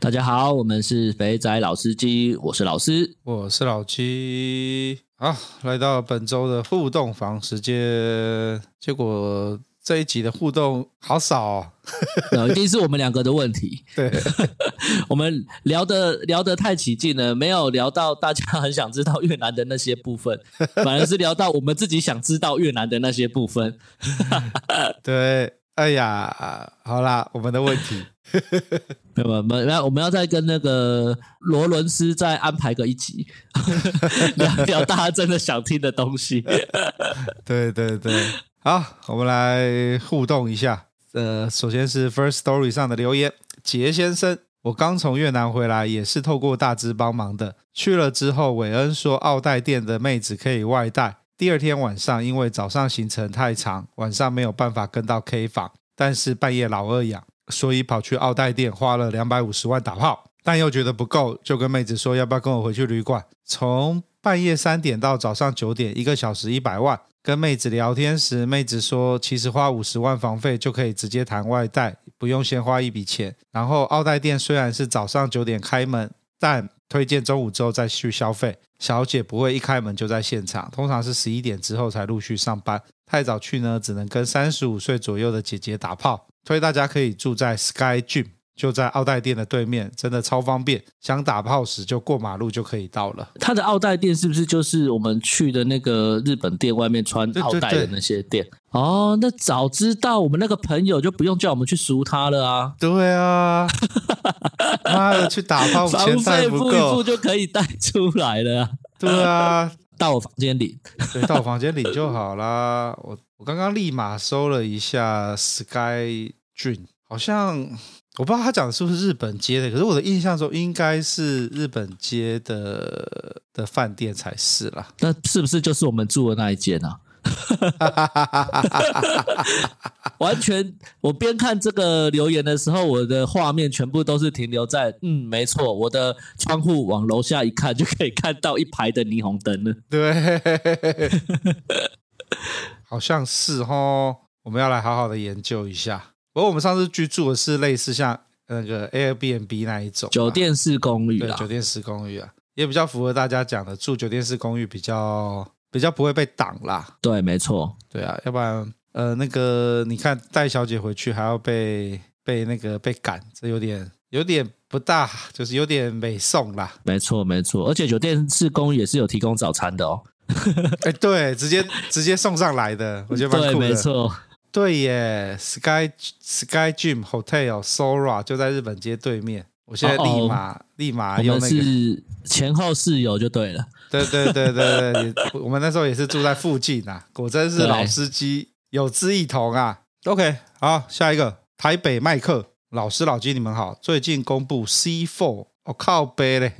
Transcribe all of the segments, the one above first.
大家好，我们是肥仔老司机，我是老司，我是老七。好，来到本周的互动房时间，结果这一集的互动好少哦，一定是我们两个的问题。对，我们聊的聊得太起劲了，没有聊到大家很想知道越南的那些部分，反而是聊到我们自己想知道越南的那些部分。对，哎呀，好啦，我们的问题。没有，没有，我们要再跟那个罗伦斯再安排个一集，聊聊大家真的想听的东西。对对对，好，我们来互动一下。呃，首先是 First Story 上的留言，杰先生，我刚从越南回来，也是透过大支帮忙的。去了之后，韦恩说奥黛店的妹子可以外带。第二天晚上，因为早上行程太长，晚上没有办法跟到 K 房，但是半夜老二痒。所以跑去奥黛店花了两百五十万打炮，但又觉得不够，就跟妹子说要不要跟我回去旅馆。从半夜三点到早上九点，一个小时一百万。跟妹子聊天时，妹子说其实花五十万房费就可以直接谈外带，不用先花一笔钱。然后奥黛店虽然是早上九点开门，但推荐中午之后再去消费。小姐不会一开门就在现场，通常是十一点之后才陆续上班。太早去呢，只能跟三十五岁左右的姐姐打炮。推大家可以住在 Sky Gym，就在奥黛店的对面，真的超方便。想打炮时就过马路就可以到了。他的奥黛店是不是就是我们去的那个日本店外面穿奥黛的那些店？对对对。哦，那早知道我们那个朋友就不用叫我们去赎他了啊！对啊，妈的，去打炮钱带不够，付一付就可以带出来了啊。对啊，到我房间领，对，到我房间领就好啦。我我刚刚立马搜了一下 Sky。Dream，好像我不知道他讲的是不是日本街的，可是我的印象中应该是日本街的的饭店才是啦。那是不是就是我们住的那一间啊？完全，我边看这个留言的时候，我的画面全部都是停留在嗯，没错，我的窗户往楼下一看就可以看到一排的霓虹灯了。对，好像是哦，我们要来好好的研究一下。不过我们上次居住的是类似像那个 Airbnb 那一种酒店式公寓，对，酒店式公寓啊，也比较符合大家讲的住酒店式公寓比较比较不会被挡啦。对，没错，对啊，要不然呃那个你看带小姐回去还要被被那个被赶，这有点有点不大，就是有点美送啦。没错没错，而且酒店式公寓也是有提供早餐的哦。哎，对，直接直接送上来的，我觉得蛮酷的。对，没错。对耶，Sky Sky Gym Hotel Sora 就在日本街对面。我现在立马、哦、立马用那个是前后室友就对了。对对对对对，我们那时候也是住在附近啊，果真是老司机有志一同啊。OK，好，下一个台北麦克老师老金，你们好。最近公布 C Four，我、哦、靠背嘞，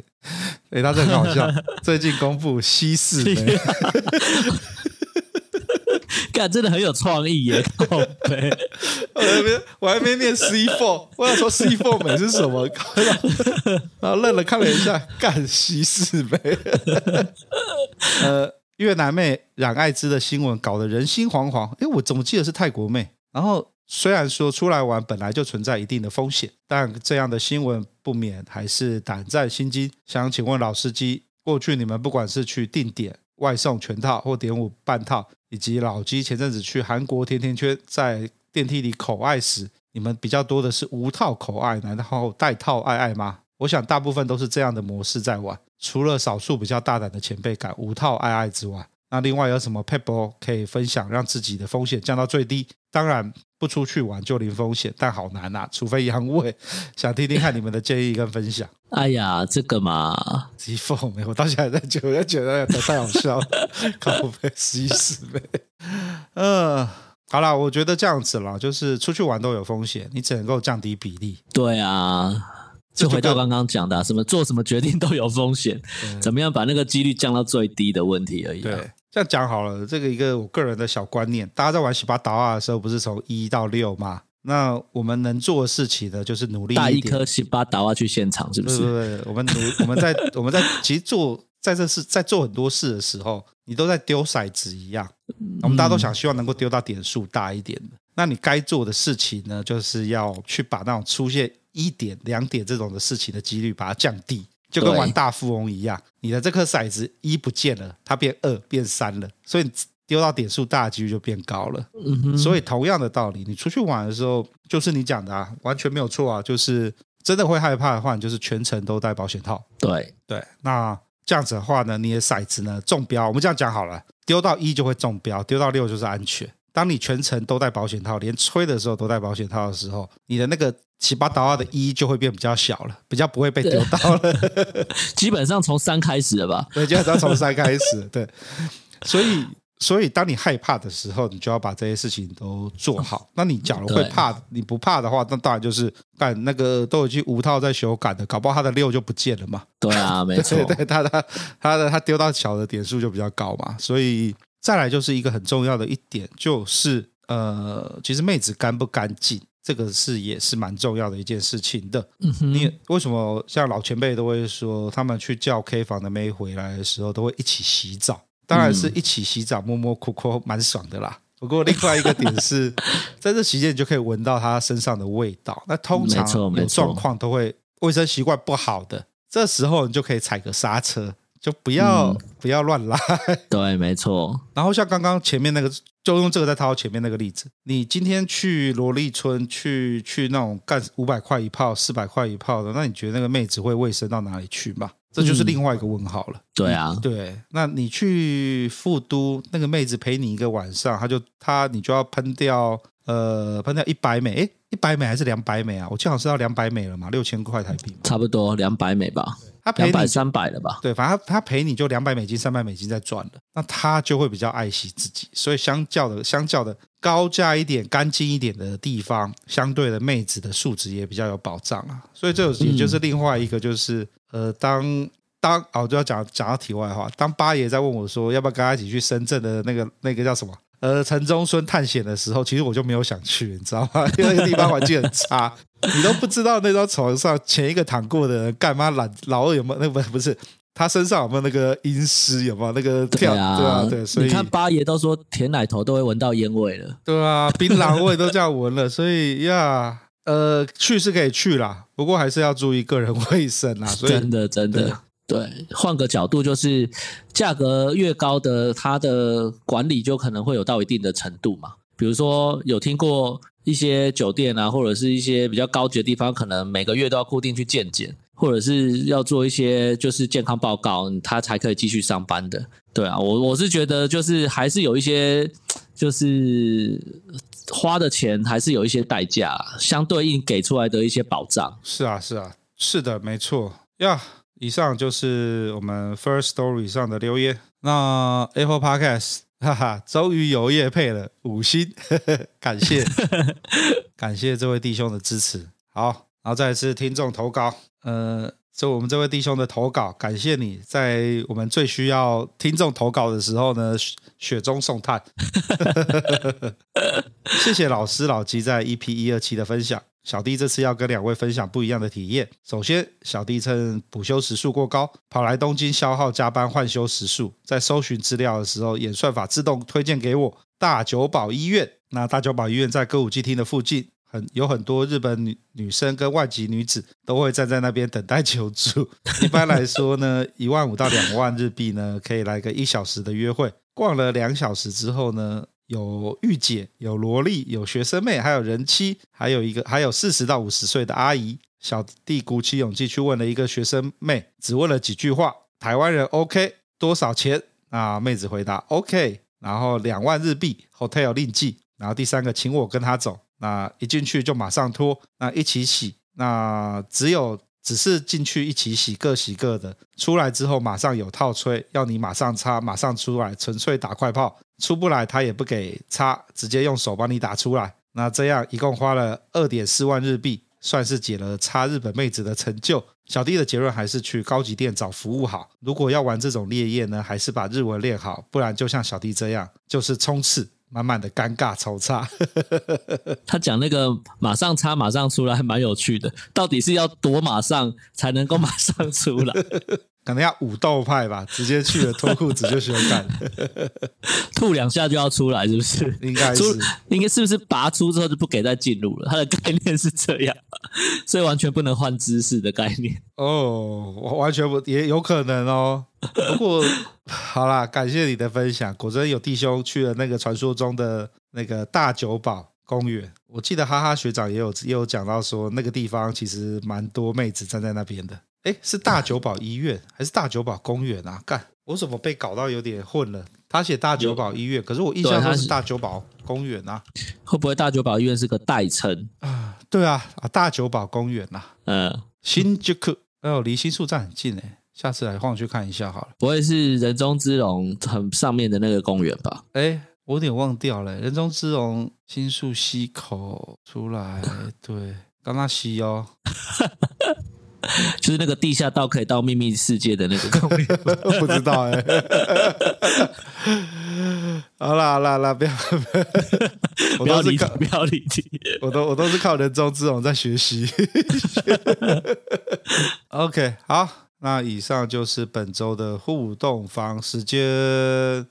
哎，他这很好笑。最近公布 C 四。干，真的很有创意耶！靠北，我还没我还没念 C four，我想说 C four 美是什么？然后愣了看了一下，干西四美。呃，越南妹染艾滋的新闻搞得人心惶惶。哎，我怎么记得是泰国妹？然后虽然说出来玩本来就存在一定的风险，但这样的新闻不免还是胆战心惊。想请问老司机，过去你们不管是去定点外送全套或点五半套，以及老鸡前阵子去韩国甜甜圈，在电梯里口爱时，你们比较多的是无套口爱，然后带套爱爱吗？我想大部分都是这样的模式在玩。除了少数比较大胆的前辈敢无套爱爱之外，那另外有什么撇步可以分享，让自己的风险降到最低？当然不出去玩就零风险，但好难啊，除非阳痿。想听听看你们的建议跟分享。哎呀，这个嘛，急疯没有，我到现在在觉得觉得太好笑了，靠北死一死呗。嗯，好啦，我觉得这样子啦，就是出去玩都有风险，你只能够降低比例。对啊。就回到刚刚讲的、啊，什么做什么决定都有风险，怎么样把那个几率降到最低的问题而已、啊。对，这样讲好了，这个一个我个人的小观念，大家在玩洗八达瓦的时候，不是从一到六吗？那我们能做的事情呢，就是努力。带一颗洗八达瓦去现场，是不是？对对对，我们努，我们在我们在其实做在这事在做很多事的时候，你都在丢骰子一样。我们大家都想希望能够丢到点数大一点的。嗯、那你该做的事情呢，就是要去把那种出现。一点两点这种的事情的几率把它降低，就跟玩大富翁一样，你的这颗骰子一不见了，它变二变三了，所以丢到点数大的几率就变高了。嗯哼。所以同样的道理，你出去玩的时候，就是你讲的啊，完全没有错啊，就是真的会害怕的话，你就是全程都戴保险套。对对，那这样子的话呢，你的骰子呢中标，我们这样讲好了，丢到一就会中标，丢到六就是安全。当你全程都戴保险套，连吹的时候都戴保险套的时候，你的那个。七八刀二的一就会变比较小了，比较不会被丢到了。基本上从三开始了吧？对，基本上从三开始。对，所以所以当你害怕的时候，你就要把这些事情都做好。那你假如会怕，你不怕的话，那当然就是干那个都已经无套在修改的，搞不好他的六就不见了嘛。对啊，没错，对，对他他他的他丢到小的点数就比较高嘛。所以再来就是一个很重要的一点，就是呃，其实妹子干不干净？这个是也是蛮重要的一件事情的。嗯哼，你为什么像老前辈都会说，他们去叫 K 房的妹回来的时候，都会一起洗澡？当然是一起洗澡，摸摸哭哭，蛮爽的啦。不过另外一个点是，在这期间你就可以闻到他身上的味道。那通常有状况都会卫生习惯不好的，这时候你就可以踩个刹车。就不要、嗯、不要乱来，对，没错。然后像刚刚前面那个，就用这个再套前面那个例子，你今天去萝莉村去去那种干五百块一炮、四百块一炮的，那你觉得那个妹子会卫生到哪里去嘛？这就是另外一个问号了。嗯、对啊，对。那你去富都，那个妹子陪你一个晚上，她就她你就要喷掉呃喷掉一百美，诶，一百美还是两百美啊？我记得好像是要两百美了嘛，六千块台币，差不多两百美吧。他赔你三百了吧？对，反正他他赔你就两百美金、三百美金在赚了，那他就会比较爱惜自己。所以相较的、相较的高价一点、干净一点的地方，相对的妹子的素质也比较有保障啊。所以这也就是另外一个，就是、嗯、呃，当当哦，就要讲讲到题外话，当八爷在问我说要不要跟他一起去深圳的那个那个叫什么？呃，城中村探险的时候，其实我就没有想去，你知道吗？因为那个地方环境很差，你都不知道那张床上前一个躺过的人干嘛老老二有没有？那不不是他身上有没有那个阴湿？有没有那个跳？对啊，对啊，对。所以你看八爷都说舔奶头都会闻到烟味了，对啊，槟榔味都这样闻了，所以呀，呃，去是可以去啦，不过还是要注意个人卫生啊。所以真的，真的。对，换个角度就是，价格越高的，它的管理就可能会有到一定的程度嘛。比如说，有听过一些酒店啊，或者是一些比较高级的地方，可能每个月都要固定去健检，或者是要做一些就是健康报告，他才可以继续上班的。对啊，我我是觉得就是还是有一些，就是花的钱还是有一些代价，相对应给出来的一些保障。是啊，是啊，是的，没错呀。以上就是我们 First Story 上的留言。那 Apple Podcast，哈哈，终于有业配了，五星，呵呵感谢，感谢这位弟兄的支持。好，然后再次听众投稿，呃，就我们这位弟兄的投稿，感谢你在我们最需要听众投稿的时候呢，雪中送炭。谢谢老师老吉在 EP 一二七的分享。小弟这次要跟两位分享不一样的体验。首先，小弟趁补休时数过高，跑来东京消耗加班换休时数，在搜寻资料的时候，演算法自动推荐给我大久保医院。那大久保医院在歌舞伎町的附近，很有很多日本女女生跟外籍女子都会站在那边等待求助。一般来说呢，一万五到两万日币呢，可以来个一小时的约会。逛了两小时之后呢，有御姐，有萝莉，有学生妹，还有人妻，还有一个，还有四十到五十岁的阿姨。小弟鼓起勇气去问了一个学生妹，只问了几句话，台湾人 OK，多少钱？啊，妹子回答 OK，然后两万日币，hotel 另计。然后第三个，请我跟他走。那一进去就马上脱，那一起洗。那只有只是进去一起洗，各洗各的。出来之后马上有套吹，要你马上擦，马上出来，纯粹打快炮。出不来他也不给擦，直接用手帮你打出来。那这样一共花了二点四万日币，算是解了擦日本妹子的成就。小弟的结论还是去高级店找服务好。如果要玩这种烈焰呢，还是把日文练好，不然就像小弟这样，就是冲刺。满满的尴尬抽插，他讲那个马上擦马上出来还蛮有趣的，到底是要多马上才能够马上出来？可能要武斗派吧，直接去了脱裤子就选干，吐两下就要出来，是不是？应该是，应该是不是拔出之后就不给再进入了？它的概念是这样，所以完全不能换姿势的概念。哦，我完全不也有可能哦。不过好啦，感谢你的分享，果真有弟兄去了那个传说中的那个大九堡公园。我记得哈哈学长也有也有讲到说，那个地方其实蛮多妹子站在那边的。哎，是大久保医院还是大久保公园啊？干，我怎么被搞到有点混了？他写大久保医院，可是我印象中是大久保公园啊。会不会大久保医院是个代称啊？对啊，啊，大久保公园啊。嗯，新宿，哎呦，离新宿站很近哎，下次来晃去看一下好了。不会是人中之龙很上面的那个公园吧？哎，我有点忘掉了，人中之龙新宿西口出来，对，刚刚西哦。就是那个地下道可以到秘密世界的那个公园，不知道哎、欸。好啦好啦好啦，不要 不要理不要理我都我都是靠人中之龙在学习。OK，好，那以上就是本周的互动房时间。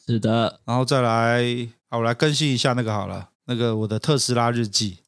是的，然后再来，好，我来更新一下那个好了，那个我的特斯拉日记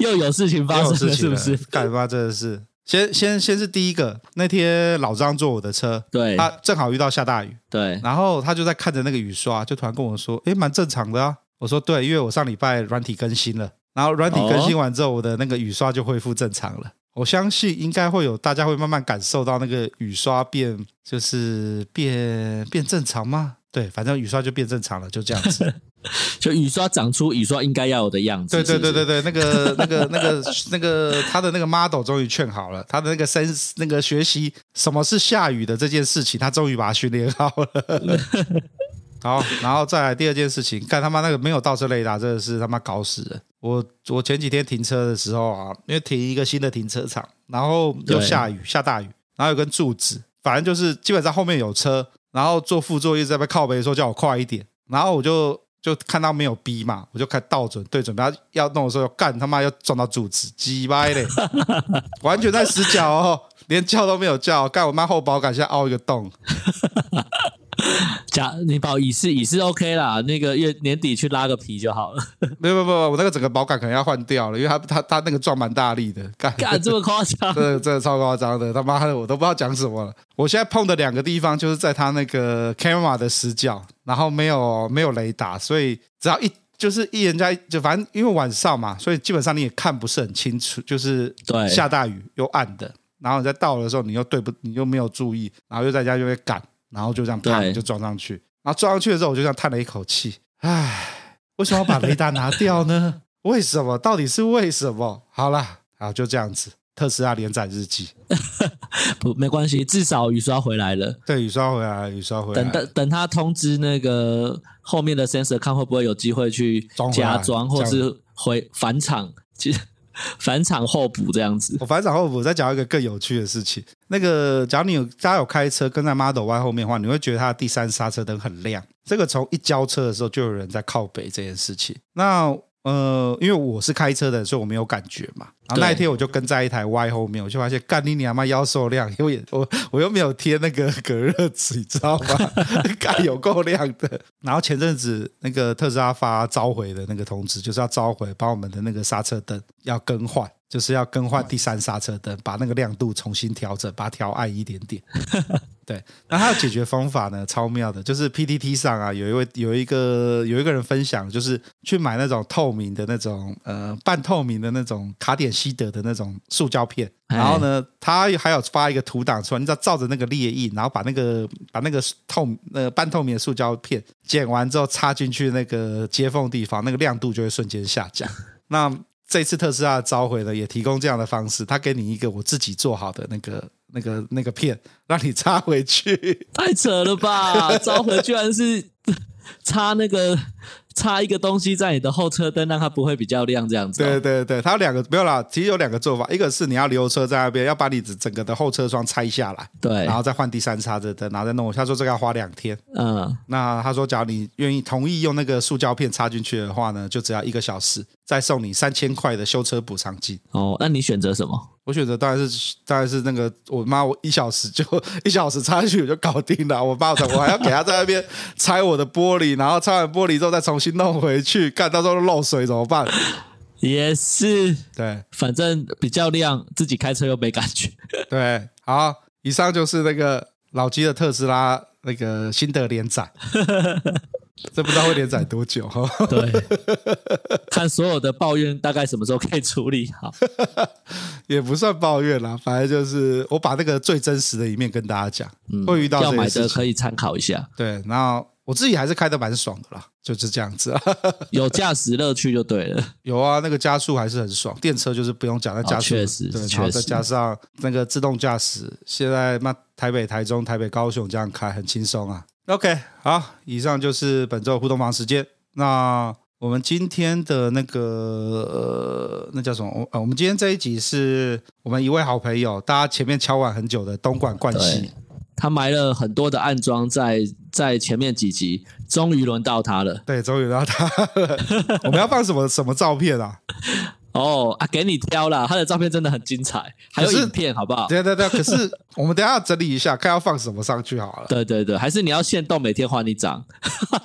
又有事情发生了，是不是？干嘛真的是。先先先是第一个，那天老张坐我的车，对，他正好遇到下大雨，对，然后他就在看着那个雨刷，就突然跟我说：“诶，蛮正常的啊。”我说：“对，因为我上礼拜软体更新了，然后软体更新完之后，我的那个雨刷就恢复正常了。我相信应该会有大家会慢慢感受到那个雨刷变，就是变变正常吗？对，反正雨刷就变正常了，就这样子。”就雨刷长出雨刷应该要有的样子。对对对对对，那个那个那个 那个他的那个 model 终于劝好了，他的那个 sense 那个学习什么是下雨的这件事情，他终于把它训练好了。好，然后再来第二件事情，看他妈那个没有倒车雷达，真的是他妈搞死人。我我前几天停车的时候啊，因为停一个新的停车场，然后又下雨下大雨，然后有根柱子，反正就是基本上后面有车，然后做副座一直在那靠背说叫我快一点，然后我就。就看到没有逼嘛，我就开倒准对准，他要弄的时候干他妈要撞到柱子，鸡掰嘞，完全在死角哦，连叫都没有叫，干我妈后保杆现在凹一个洞。假你保乙式乙是 OK 啦，那个月年底去拉个皮就好了。没有没有没有，我那个整个保杆可能要换掉了，因为他他他那个撞蛮大力的，干干这么夸张？真的真的超夸张的，他妈的我都不知道讲什么了。我现在碰的两个地方就是在他那个 camera 的死角，然后没有没有雷达，所以只要一就是一人家就反正因为晚上嘛，所以基本上你也看不是很清楚，就是对下大雨又暗的，然后你在到的时候你又对不你又没有注意，然后又在家就会赶。然后就这样啪就撞上去，然后撞上去的时候，我就这样叹了一口气，唉，为什么要把雷达拿掉呢？为什么？到底是为什么？好了，好就这样子。特斯拉连载日记，不没关系，至少雨刷回来了。对，雨刷回来，雨刷回来。等等等他通知那个后面的 sensor，看会不会有机会去加装，或是回返厂。其实。返厂候补这样子，我返厂候补再讲一个更有趣的事情。那个，假如你有大家有开车跟在 Model Y 后面的话，你会觉得它的第三刹车灯很亮。这个从一交车的时候就有人在靠北这件事情。那呃，因为我是开车的，所以我没有感觉嘛。然后那一天我就跟在一台 Y 后面，我就发现干你娘妈腰受亮，因 为我我又没有贴那个隔热纸，你知道吗？干有够亮的。然后前阵子那个特斯拉发召回的那个通知，就是要召回，把我们的那个刹车灯要更换，就是要更换第三刹车灯，把那个亮度重新调整，把它调暗一点点。对，那它的解决方法呢，超妙的，就是 PTT 上啊，有一位有一个有一个人分享，就是去买那种透明的那种呃半透明的那种卡点西德的那种塑胶片，然后呢，他还有发一个图档出来，你只要照着那个裂印，然后把那个把那个透呃半透明的塑胶片剪完之后插进去那个接缝地方，那个亮度就会瞬间下降。那这次特斯拉召回了，也提供这样的方式，他给你一个我自己做好的那个、那个、那个片，让你插回去。太扯了吧！召回居然是插那个。插一个东西在你的后车灯，让它不会比较亮，这样子。对对对，它有两个没有啦，其实有两个做法，一个是你要留车在那边，要把你整个的后车窗拆下来，对，然后再换第三插的灯，然后再弄。他说这个要花两天，嗯，那他说，假如你愿意同意用那个塑胶片插进去的话呢，就只要一个小时，再送你三千块的修车补偿金。哦，那你选择什么？我选择当然是当然是那个我妈，我一小时就一小时插进去我就搞定了。我爸我还要给他在那边拆我的玻璃，然后拆完玻璃之后再重新弄回去，看到时候漏水怎么办？也是，对，反正比较亮，自己开车又没感觉。对，好，以上就是那个老鸡的特斯拉那个新的连载。这不知道会连载多久哈？对，看所有的抱怨大概什么时候可以处理好？也不算抱怨啦，反正就是我把那个最真实的一面跟大家讲。嗯，会遇到要买的可以参考一下。对，然后我自己还是开的蛮爽的啦，就是这样子。有驾驶乐趣就对了。有啊，那个加速还是很爽。电车就是不用讲，那加速，哦、确实，对，然后再加上那个自动驾驶，现在那台北、台中、台北、高雄这样开很轻松啊。OK，好，以上就是本周互动房时间。那我们今天的那个呃，那叫什么？呃，我们今天这一集是我们一位好朋友，大家前面敲碗很久的东莞冠希，他埋了很多的暗桩在在前面几集，终于轮到他了。对，终于轮到他了。我们要放什么什么照片啊？哦啊，给你挑啦，他的照片真的很精彩，还有影片，好不好？对对对，可是 我们等一下要整理一下，看要放什么上去好了。对对对，还是你要限动，每天换一张。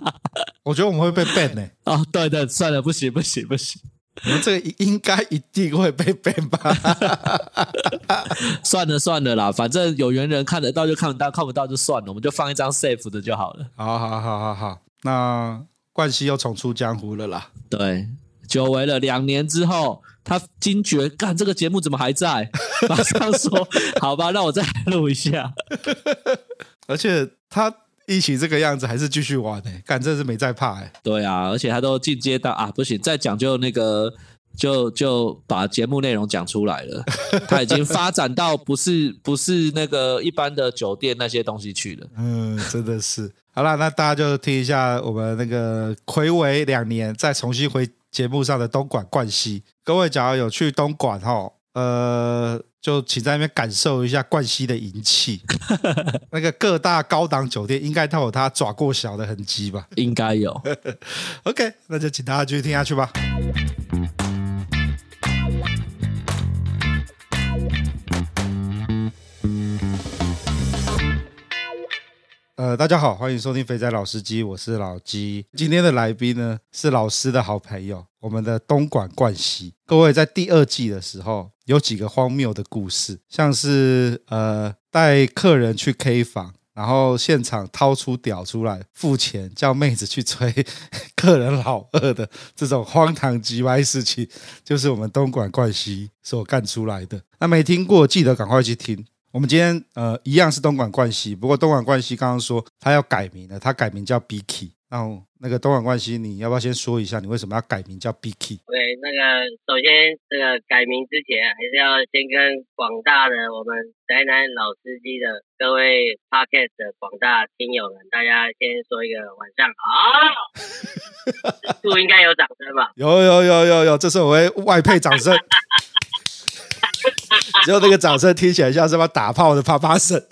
我觉得我们会被 ban 呢、欸。哦，对对，算了，不行不行不行，我们这个应该一定会被 ban 吧？算了算了啦，反正有缘人看得到就看得到，看不到就算了，我们就放一张 safe 的就好了。好好好好好，那冠希又重出江湖了啦。对。久违了，两年之后，他惊觉，干这个节目怎么还在？马上说，好吧，那我再录一下。而且他一起这个样子，还是继续玩呢、欸？干，真是没在怕哎、欸。对啊，而且他都进阶到啊，不行，再讲究那个，就就把节目内容讲出来了。他已经发展到不是不是那个一般的酒店那些东西去了。嗯，真的是。好了，那大家就听一下我们那个睽违两年再重新回。节目上的东莞冠希，各位假如有去东莞哈，呃，就请在那边感受一下冠希的银气。那个各大高档酒店应该都有他爪过小的痕迹吧？应该有。OK，那就请大家继续听下去吧。呃，大家好，欢迎收听《肥仔老司机》，我是老鸡。今天的来宾呢是老师的好朋友，我们的东莞冠希。各位在第二季的时候有几个荒谬的故事，像是呃带客人去 K 房，然后现场掏出屌出来付钱叫妹子去吹 客人老二的这种荒唐极歪事情，就是我们东莞冠希所干出来的。那没听过，记得赶快去听。我们今天呃一样是东莞冠希，不过东莞冠希刚刚说他要改名了，他改名叫 Biki。那那个东莞冠希，你要不要先说一下你为什么要改名叫 Biki？对，那个首先这个改名之前还是要先跟广大的我们宅男老司机的各位 Podcast 的广大听友们，大家先说一个晚上好。不应该有掌声吧？有有有有有，这是我会外配掌声。只有那个掌声听起来像是把打炮的啪啪声。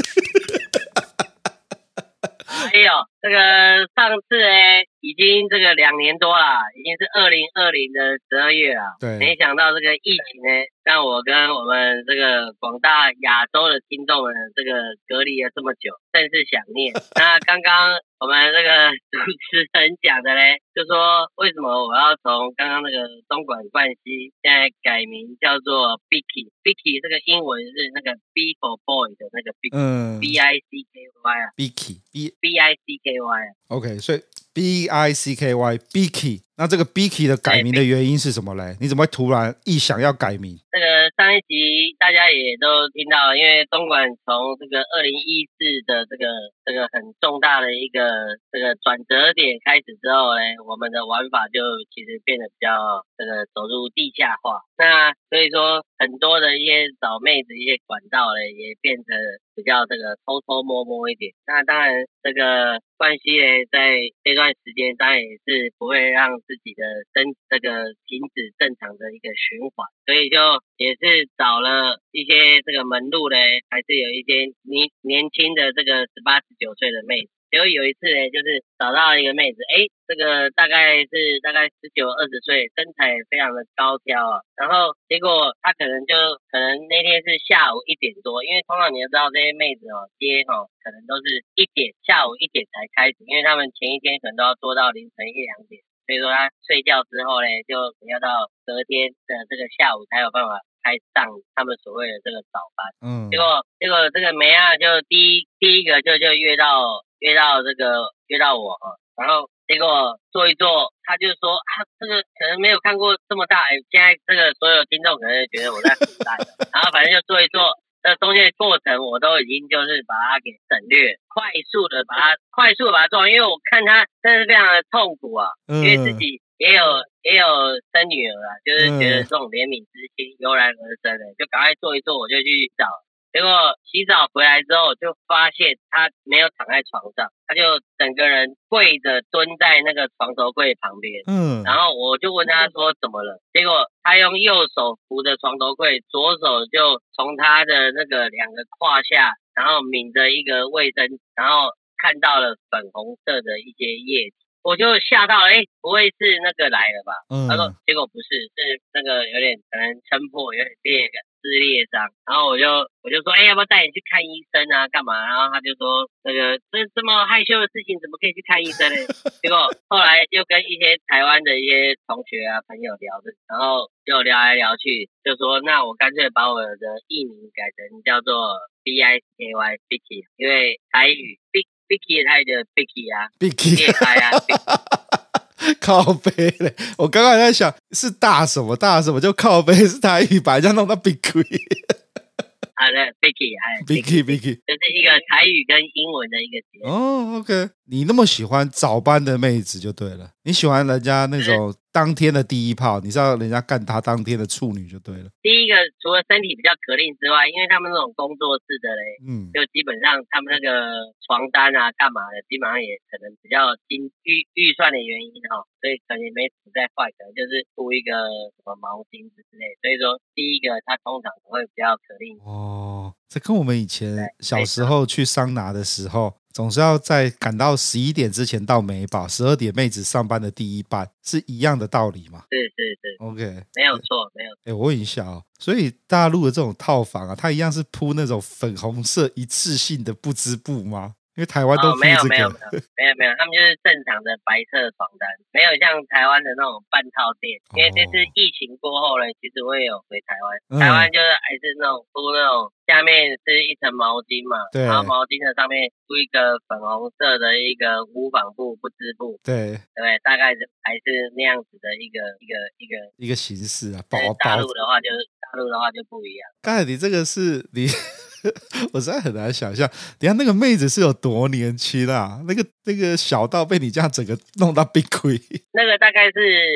还有这个上次哎，以已经这个两年多了，已经是二零二零的十二月了。对，没想到这个疫情呢，让我跟我们这个广大亚洲的听众们，这个隔离了这么久，甚是想念。那刚刚。我们这个主持人讲的嘞，就说为什么我要从刚刚那个东莞冠希，现在改名叫做 Bicky，Bicky 这个英文是那个 B for boy 的那个 Bicky，嗯，B I C K Y 啊，Bicky，B B I C K Y 啊，OK，所以 B I C K Y，Bicky。那这个 Bicky 的改名的原因是什么嘞？你怎么会突然一想要改名？这个上一集大家也都听到，因为东莞从这个二零一四的这个这个很重大的一个这个转折点开始之后呢，我们的玩法就其实变得比较这个走入地下化。那所以说很多的一些找妹子一些管道呢，也变成比较这个偷偷摸摸一点。那当然这个冠希呢，在这段时间当然也是不会让。自己的身这个停止正常的一个循环，所以就也是找了一些这个门路嘞，还是有一些年年轻的这个十八十九岁的妹子。结果有一次呢，就是找到一个妹子，哎，这个大概是大概十九二十岁，身材非常的高挑啊。然后结果她可能就可能那天是下午一点多，因为通常你要知道这些妹子哦接哦，可能都是一点下午一点才开始，因为他们前一天可能都要做到凌晨一两点。所以说他睡觉之后呢，就要到隔天的这个下午才有办法开上他们所谓的这个早班。嗯，结果结果这个梅亚，就第一第一个就就约到约到这个约到我哈，然后结果坐一坐，他就说啊，这个可能没有看过这么大，哎，现在这个所有听众可能觉得我在唬烂了，然后反正就坐一坐。这中间的过程我都已经就是把它给省略，快速的把它快速的把它做完，因为我看他真的是非常的痛苦啊，因为自己也有也有生女儿啊，就是觉得这种怜悯之心油然而生的，就赶快做一做，我就去找。结果洗澡回来之后，就发现他没有躺在床上，他就整个人跪着蹲在那个床头柜旁边。嗯，然后我就问他说怎么了？结果他用右手扶着床头柜，左手就从他的那个两个胯下，然后抿着一个卫生，然后看到了粉红色的一些液体，我就吓到了，哎，不会是那个来了吧？嗯，他说结果不是，是那个有点可能撑破，有点裂的。撕裂伤，然后我就我就说，哎、欸，要不要带你去看医生啊？干嘛？然后他就说，那个这这么害羞的事情，怎么可以去看医生呢？结果后来又跟一些台湾的一些同学啊朋友聊着，然后就聊来聊去，就说，那我干脆把我的艺名改成叫做 B I K Y Bicky，因为台语 Big Bicky 台语的 Bicky 啊，Bicky 啊。靠背嘞，我刚刚还在想是大什么？大什么，就靠背是台语，把人家弄到 big 好的，Bicky，还 Bicky，Bicky，这是一个台语跟英文的一个结合。哦，OK，你那么喜欢早班的妹子就对了，你喜欢人家那种 当天的第一炮，你知道人家干他当天的处女就对了。第一个除了身体比较可令之外，因为他们那种工作室的嘞，嗯，就基本上他们那个床单啊干嘛的，基本上也可能比较经预预算的原因哈，所以可能也没什么在坏，可能就是铺一个什么毛巾之类。所以说第一个他通常会比较可令。哦。哦，这跟我们以前小时候去桑拿的时候，总是要在赶到十一点之前到美宝，十二点妹子上班的第一班是一样的道理嘛？是是是，OK，没有错，没有。哎，我问一下哦，所以大陆的这种套房啊，它一样是铺那种粉红色一次性的不织布吗？因为台湾都、没有没有没有没有没有，他们就是正常的白色床单，没有像台湾的那种半套店。因为这次疫情过后呢，其实我也有回台湾，哦、台湾就是还是那种铺那种下面是一层毛巾嘛，然后毛巾的上面铺一个粉红色的一个无纺布不织布，对对，大概是还是那样子的一个一个一个一个形式啊。大陆的话就是大陆的话就不一样。刚才你这个是你。我实在很难想象，等下那个妹子是有多年轻啊？那个那个小到被你这样整个弄到 big queen。那个大概是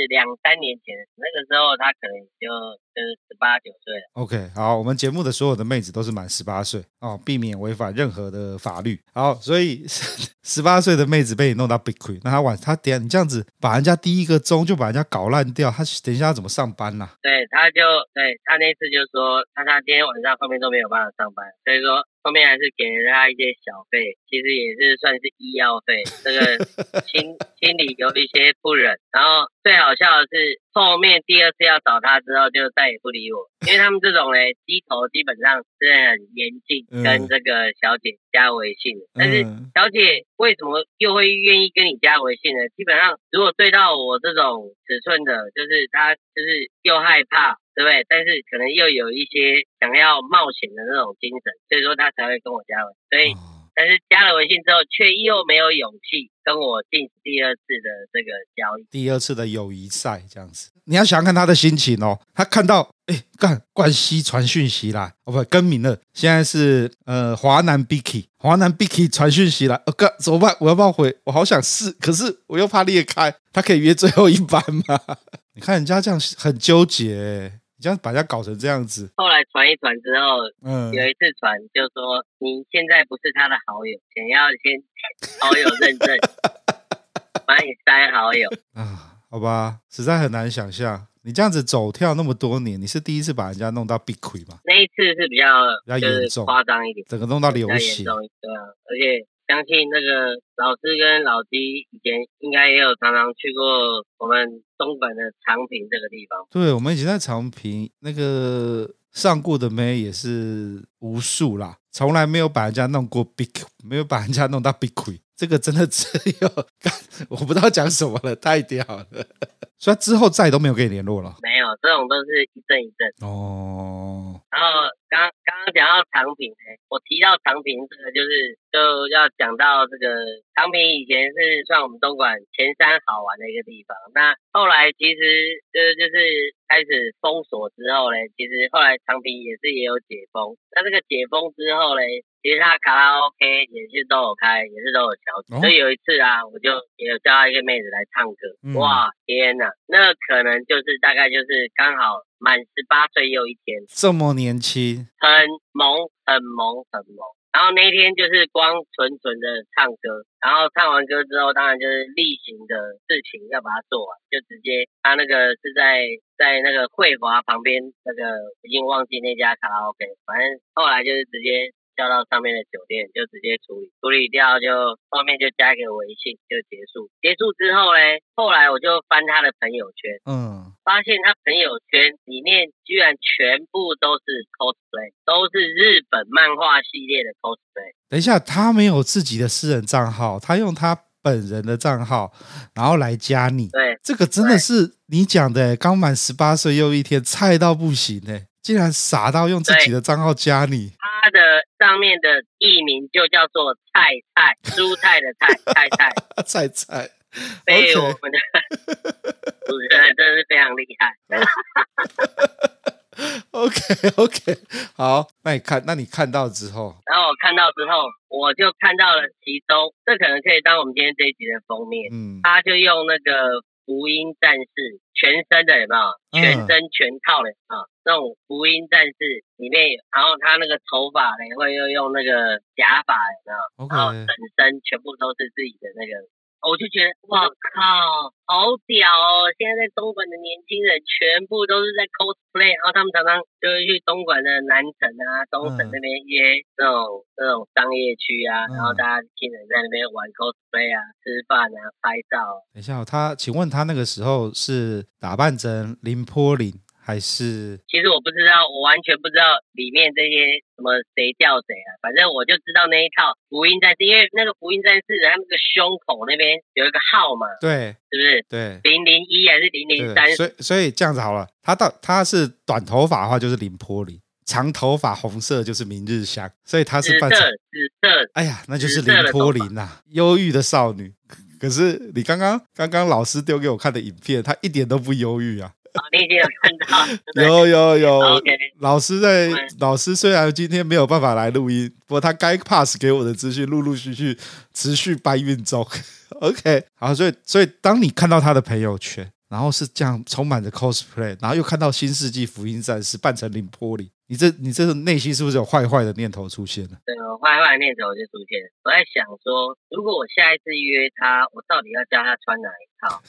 两三年前，那个时候她可能就就是十八九岁了。OK，好，我们节目的所有的妹子都是满十八岁哦，避免违反任何的法律。好，所以 十八岁的妹子被你弄到 big queen，那她晚她点你这样子把人家第一个钟就把人家搞烂掉，她等一下要怎么上班呢、啊？对，她就对她那次就说，她她今天晚上后面都没有办法上班。所以说，后面还是给了他一些小费，其实也是算是医药费。这个心心里有一些不忍。然后最好笑的是，后面第二次要找他之后，就再也不理我，因为他们这种嘞，低头基本上是很严禁跟这个小姐加微信的。但是小姐为什么又会愿意跟你加微信呢？基本上如果对到我这种尺寸的，就是他就是又害怕。对不对？但是可能又有一些想要冒险的那种精神，所以说他才会跟我加微。所以，但是加了微信之后，却又没有勇气跟我进第二次的这个交易。第二次的友谊赛这样子，你要想想看他的心情哦。他看到，哎，干冠希传讯息来，哦不，更名了。现在是呃华南 Bicky，华南 Bicky 传讯息来，哦干怎么办？我要不要回？我好想试，可是我又怕裂开。他可以约最后一班吗？你看人家这样很纠结。这样把人家搞成这样子，后来传一传之后，嗯，有一次传就说你现在不是他的好友，想要先好友认证，把你删好友啊？好吧，实在很难想象你这样子走跳那么多年，你是第一次把人家弄到闭亏吗？那一次是比较比较严重，夸张一点，整个弄到流血，对啊，而且。相信那个老师跟老鸡以前应该也有常常去过我们东莞的长平这个地方。对，我们以前在长平那个上过的妹也是无数啦，从来没有把人家弄过 big，没有把人家弄到 big 亏。这个真的只有，我不知道讲什么了，太屌了。所以之后再都没有跟你联络了。没有，这种都是一阵一阵。哦。然后刚刚刚讲到长平，我提到长平这个，就是就要讲到这个长平以前是算我们东莞前三好玩的一个地方。那后来其实就是就是开始封锁之后嘞，其实后来长平也是也有解封。那这个解封之后嘞。其实他卡拉 OK 也是都有开，也是都有调整。所以有一次啊，我就也有叫一个妹子来唱歌。嗯、哇，天呐，那可能就是大概就是刚好满十八岁又一天，这么年轻，很萌，很萌，很萌。然后那一天就是光纯纯的唱歌，然后唱完歌之后，当然就是例行的事情要把它做完，就直接他那个是在在那个汇华旁边那个已经忘记那家卡拉 OK，反正后来就是直接。叫到上面的酒店就直接处理，处理掉就后面就加一个微信就结束。结束之后呢，后来我就翻他的朋友圈，嗯，发现他朋友圈里面居然全部都是 cosplay，都是日本漫画系列的 cosplay。等一下，他没有自己的私人账号，他用他本人的账号，然后来加你。对，这个真的是你讲的，刚满十八岁又一天，菜到不行哎，竟然傻到用自己的账号加你。他的上面的艺名就叫做菜菜，蔬菜的菜菜菜菜菜，所以我们的主持人真的是非常厉害。OK OK，好，那你看，那你看到之后，然后我看到之后，我就看到了其中，这可能可以当我们今天这一集的封面。嗯，他就用那个。福音战士全身的有没有？全身全套的啊，那种福音战士里面，然后他那个头发呢，会又用那个假发有没有？然后整身全部都是自己的那个。我就觉得，哇靠，好屌哦！现在在东莞的年轻人全部都是在 cosplay，然后他们常常就会去东莞的南城啊、东城那边约那种那种商业区啊，然后大家经常在那边玩 cosplay 啊、吃饭啊、拍照。等一下，他请问他那个时候是打扮成林波林？还是，其实我不知道，我完全不知道里面这些什么谁叫谁啊，反正我就知道那一套福音战士，因为那个福音战士他那个胸口那边有一个号嘛，对，是不是？对，零零一还是零零三？所以所以这样子好了，他到他是短头发的话就是林波里，长头发红色就是明日香，所以他是扮紫色，紫色，哎呀，那就是林波林呐，忧郁的少女。可是你刚刚刚刚老师丢给我看的影片，他一点都不忧郁啊。哦、你已经有看到？有有有。Okay. 老师在，老师虽然今天没有办法来录音，不过他该 pass 给我的资讯，陆陆续续持续搬运中。OK，好，所以所以当你看到他的朋友圈，然后是这样充满着 cosplay，然后又看到新世纪福音战士扮成林波丽，你这你这个内心是不是有坏坏的念头出现了？对，坏坏的念头就出现了。我在想说，如果我下一次约他，我到底要叫他穿哪一套？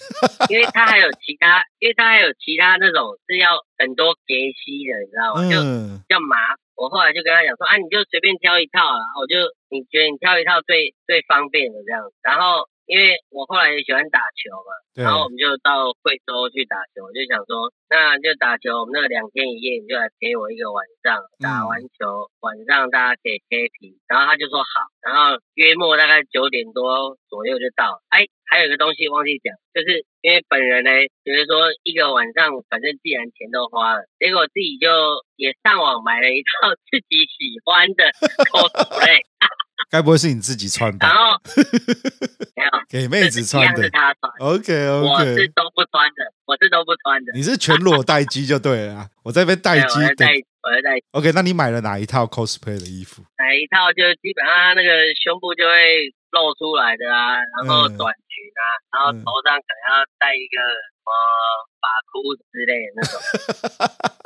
因为他还有其他，因为他还有其他那种是要很多给息的，你知道吗？就比较麻。我后来就跟他讲说，啊，你就随便挑一套啊，我就你觉得你挑一套最最方便的这样子，然后。因为我后来也喜欢打球嘛，然后我们就到贵州去打球，我就想说，那就打球，我们那个两天一夜，你就来陪我一个晚上，打完球晚上大家可以 happy，然后他就说好，然后约莫大概九点多左右就到。哎，还有一个东西忘记讲，就是因为本人呢，比如说一个晚上反正既然钱都花了，结果自己就也上网买了一套自己喜欢的 cosplay。该不会是你自己穿吧？然后 没有给妹子穿的，是他穿。OK OK，我是都不穿的，我是都不穿的。你是全裸待机就对了，我在这边待机。我在我在待机。OK，那你买了哪一套 cosplay 的衣服？哪一套就基本上那个胸部就会露出来的啊，然后短裙啊，嗯、然后头上可能要戴一个什么发箍之类的那种。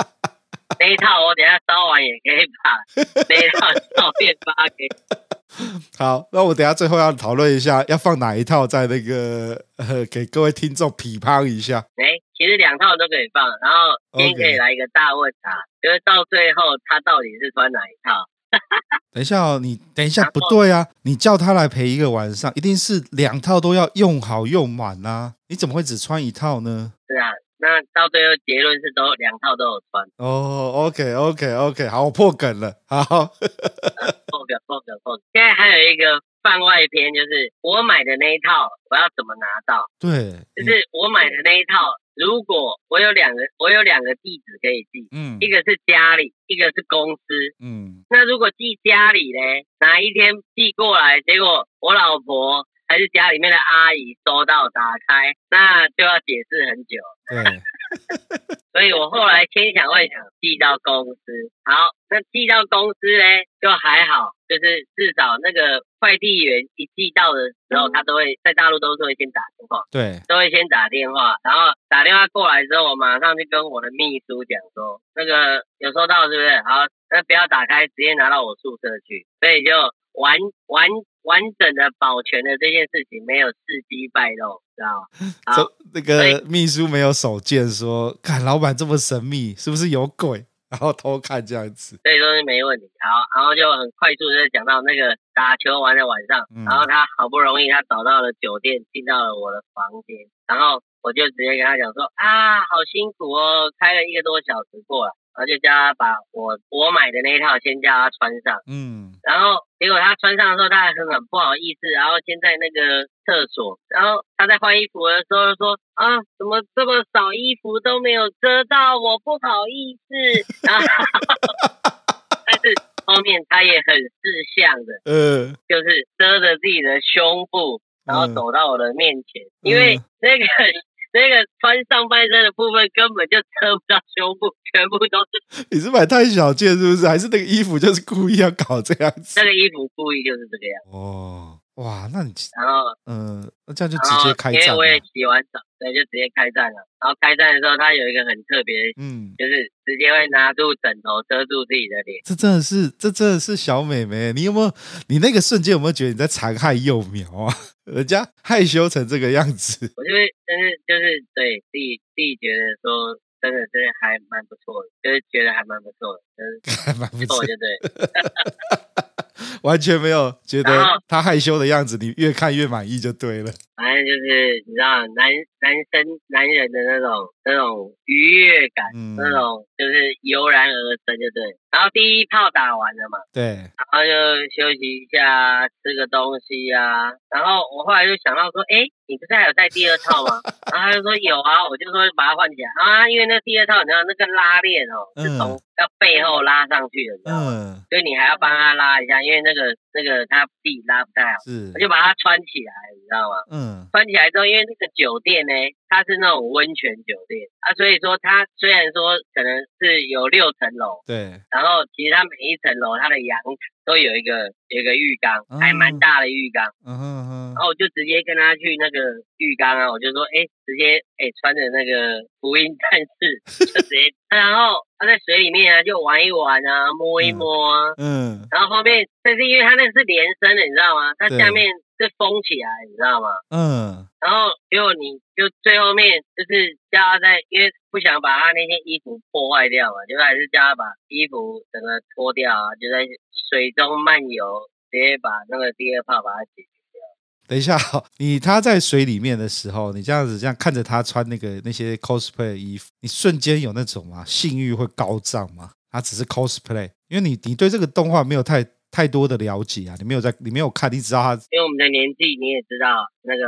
那一套我等下烧完也可以把那一套照片发给。好，那我等下最后要讨论一下，要放哪一套在那个呃，给各位听众批判一下。哎、欸，其实两套都可以放，然后今天可以来一个大问答.就是到最后他到底是穿哪一套？等一下哦，你等一下不对啊，你叫他来陪一个晚上，一定是两套都要用好用满啊，你怎么会只穿一套呢？是啊。那到最后结论是都两套都有穿哦。OK OK OK，好，我破梗了。好，破梗破梗破梗。现在还有一个番外篇，就是我买的那一套，我要怎么拿到？对，就是我买的那一套，如果我有两个，我有两个地址可以寄，嗯，一个是家里，一个是公司，嗯。那如果寄家里呢？哪一天寄过来，结果我老婆。还是家里面的阿姨收到打开，那就要解释很久。对，所以我后来千想万想，寄到公司。好，那寄到公司呢，就还好，就是至少那个快递员一寄到的时候，他都会在大陆都是会先打电话，对，都会先打电话，然后打电话过来之后，我马上就跟我的秘书讲说，那个有收到是不是？好，那不要打开，直接拿到我宿舍去。所以就完完。完整的保全了这件事情没有伺机败露，知道那个秘书没有手贱说，看老板这么神秘，是不是有鬼？然后偷看这样子，所以说是没问题。好，然后就很快速的讲到那个打球完的晚上，嗯、然后他好不容易他找到了酒店，进到了我的房间，然后我就直接跟他讲说啊，好辛苦哦，开了一个多小时过来。然后就叫他把我我买的那一套先叫他穿上，嗯，然后结果他穿上的时候，他还很很不好意思，然后先在那个厕所，然后他在换衣服的时候说啊，怎么这么少衣服都没有遮到，我不好意思，然 后但是后面他也很识相的，嗯，就是遮着自己的胸部，然后走到我的面前，嗯、因为那个。那个穿上半身的部分根本就遮不到胸部，全部都是。你是买太小件是不是？还是那个衣服就是故意要搞这样子？那个衣服故意就是这个样。哦，哇，那你然后嗯，那这样就直接开战。因为我也洗完澡，对，就直接开战了。然后开战的时候，他有一个很特别，嗯，就是直接会拿住枕头遮住自己的脸。这真的是，这真的是小美眉。你有没有？你那个瞬间有没有觉得你在残害幼苗啊？人家害羞成这个样子，我就会，但是就是对自己自己觉得说，真的真的还蛮不错的，就是觉得还蛮不错的，就是 还蛮不错，就对，完全没有觉得他害羞的样子，你越看越满意就对了。反正就是你知道，男男生男人的那种那种愉悦感，嗯、那种就是油然而生，就对。然后第一炮打完了嘛，对，然后就休息一下，吃个东西啊。然后我后来就想到说，哎，你不是还有带第二套吗？然后他就说有啊，我就说把它换起来啊，因为那第二套你知道那个拉链哦，是从要背后拉上去的，你知道吗？嗯、所以你还要帮他拉一下，因为那个那个他自己拉不太好，是，我就把它穿起来，你知道吗？嗯。穿起来之后，因为那个酒店呢，它是那种温泉酒店啊，所以说它虽然说可能是有六层楼，对，然后其实它每一层楼它的阳台都有一个有一个浴缸，还蛮大的浴缸，嗯哼哼，然后我就直接跟他去那个浴缸啊，我就说，哎，直接哎穿着那个福音战士，就直接，然后他在水里面啊，就玩一玩啊，摸一摸啊，嗯，嗯然后后面，但是因为他那个是连身的，你知道吗？他下面是封起来，你知道吗？嗯，然后结果你就最后面就是叫他在，因为不想把他那件衣服破坏掉嘛，就还是叫他把衣服整个脱掉啊，就在水中漫游，直接把那个第二炮把它解决。等一下，你他在水里面的时候，你这样子这样看着他穿那个那些 cosplay 的衣服，你瞬间有那种吗？性欲会高涨吗？他只是 cosplay，因为你你对这个动画没有太太多的了解啊，你没有在你没有看，你只知道他，因为我们的年纪你也知道，那个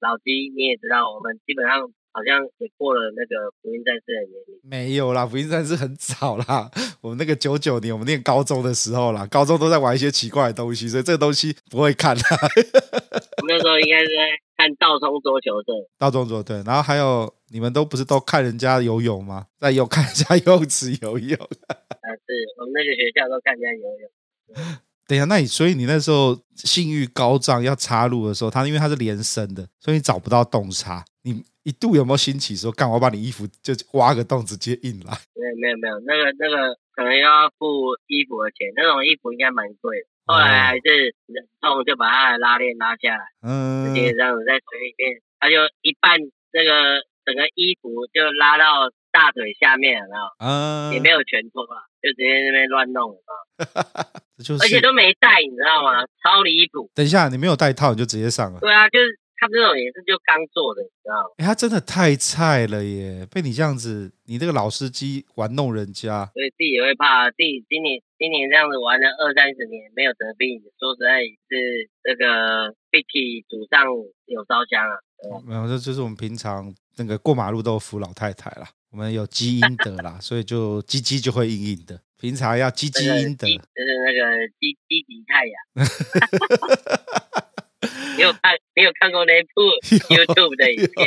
老弟你也知道，我们基本上。好像也过了那个福音战士的年龄，没有啦，福音战士很早啦。我们那个九九年，我们念高中的时候啦，高中都在玩一些奇怪的东西，所以这个东西不会看啦。我们那时候应该是在看道中桌球队，道中桌对，然后还有你们都不是都看人家游泳吗？在游看人家游泳池游泳。啊，是我们那个学校都看人家游泳。等一下，那你所以你那时候性欲高涨要插入的时候，他因为他是连身的，所以你找不到洞插你。一度有没有兴起说，干我把你衣服就挖个洞直接印来？没有没有没有，那个那个可能要付衣服的钱，那种衣服应该蛮贵的。后来还是忍痛就把他的拉链拉下来，嗯，直接这样子在水里面，他就一半那个整个衣服就拉到大腿下面了，嗯，也没有全脱啊，就直接在那边乱弄了，就是，而且都没带，你知道吗？超离谱。等一下，你没有带套你就直接上了？对啊，就是。他这种也是就刚做的，你知道吗？哎，他真的太菜了耶！被你这样子，你这个老司机玩弄人家，所以自己也会怕。自己今年今年这样子玩了二三十年，没有得病，说实在是这个 Vicky 祖上有烧香啊。没有，这就是我们平常那个过马路都扶老太太啦，我们有积阴德啦，所以就积积就会硬硬的。平常要积积阴德，就是那个积积极太阳。你有看？你有看过那部 YouTube 的影片？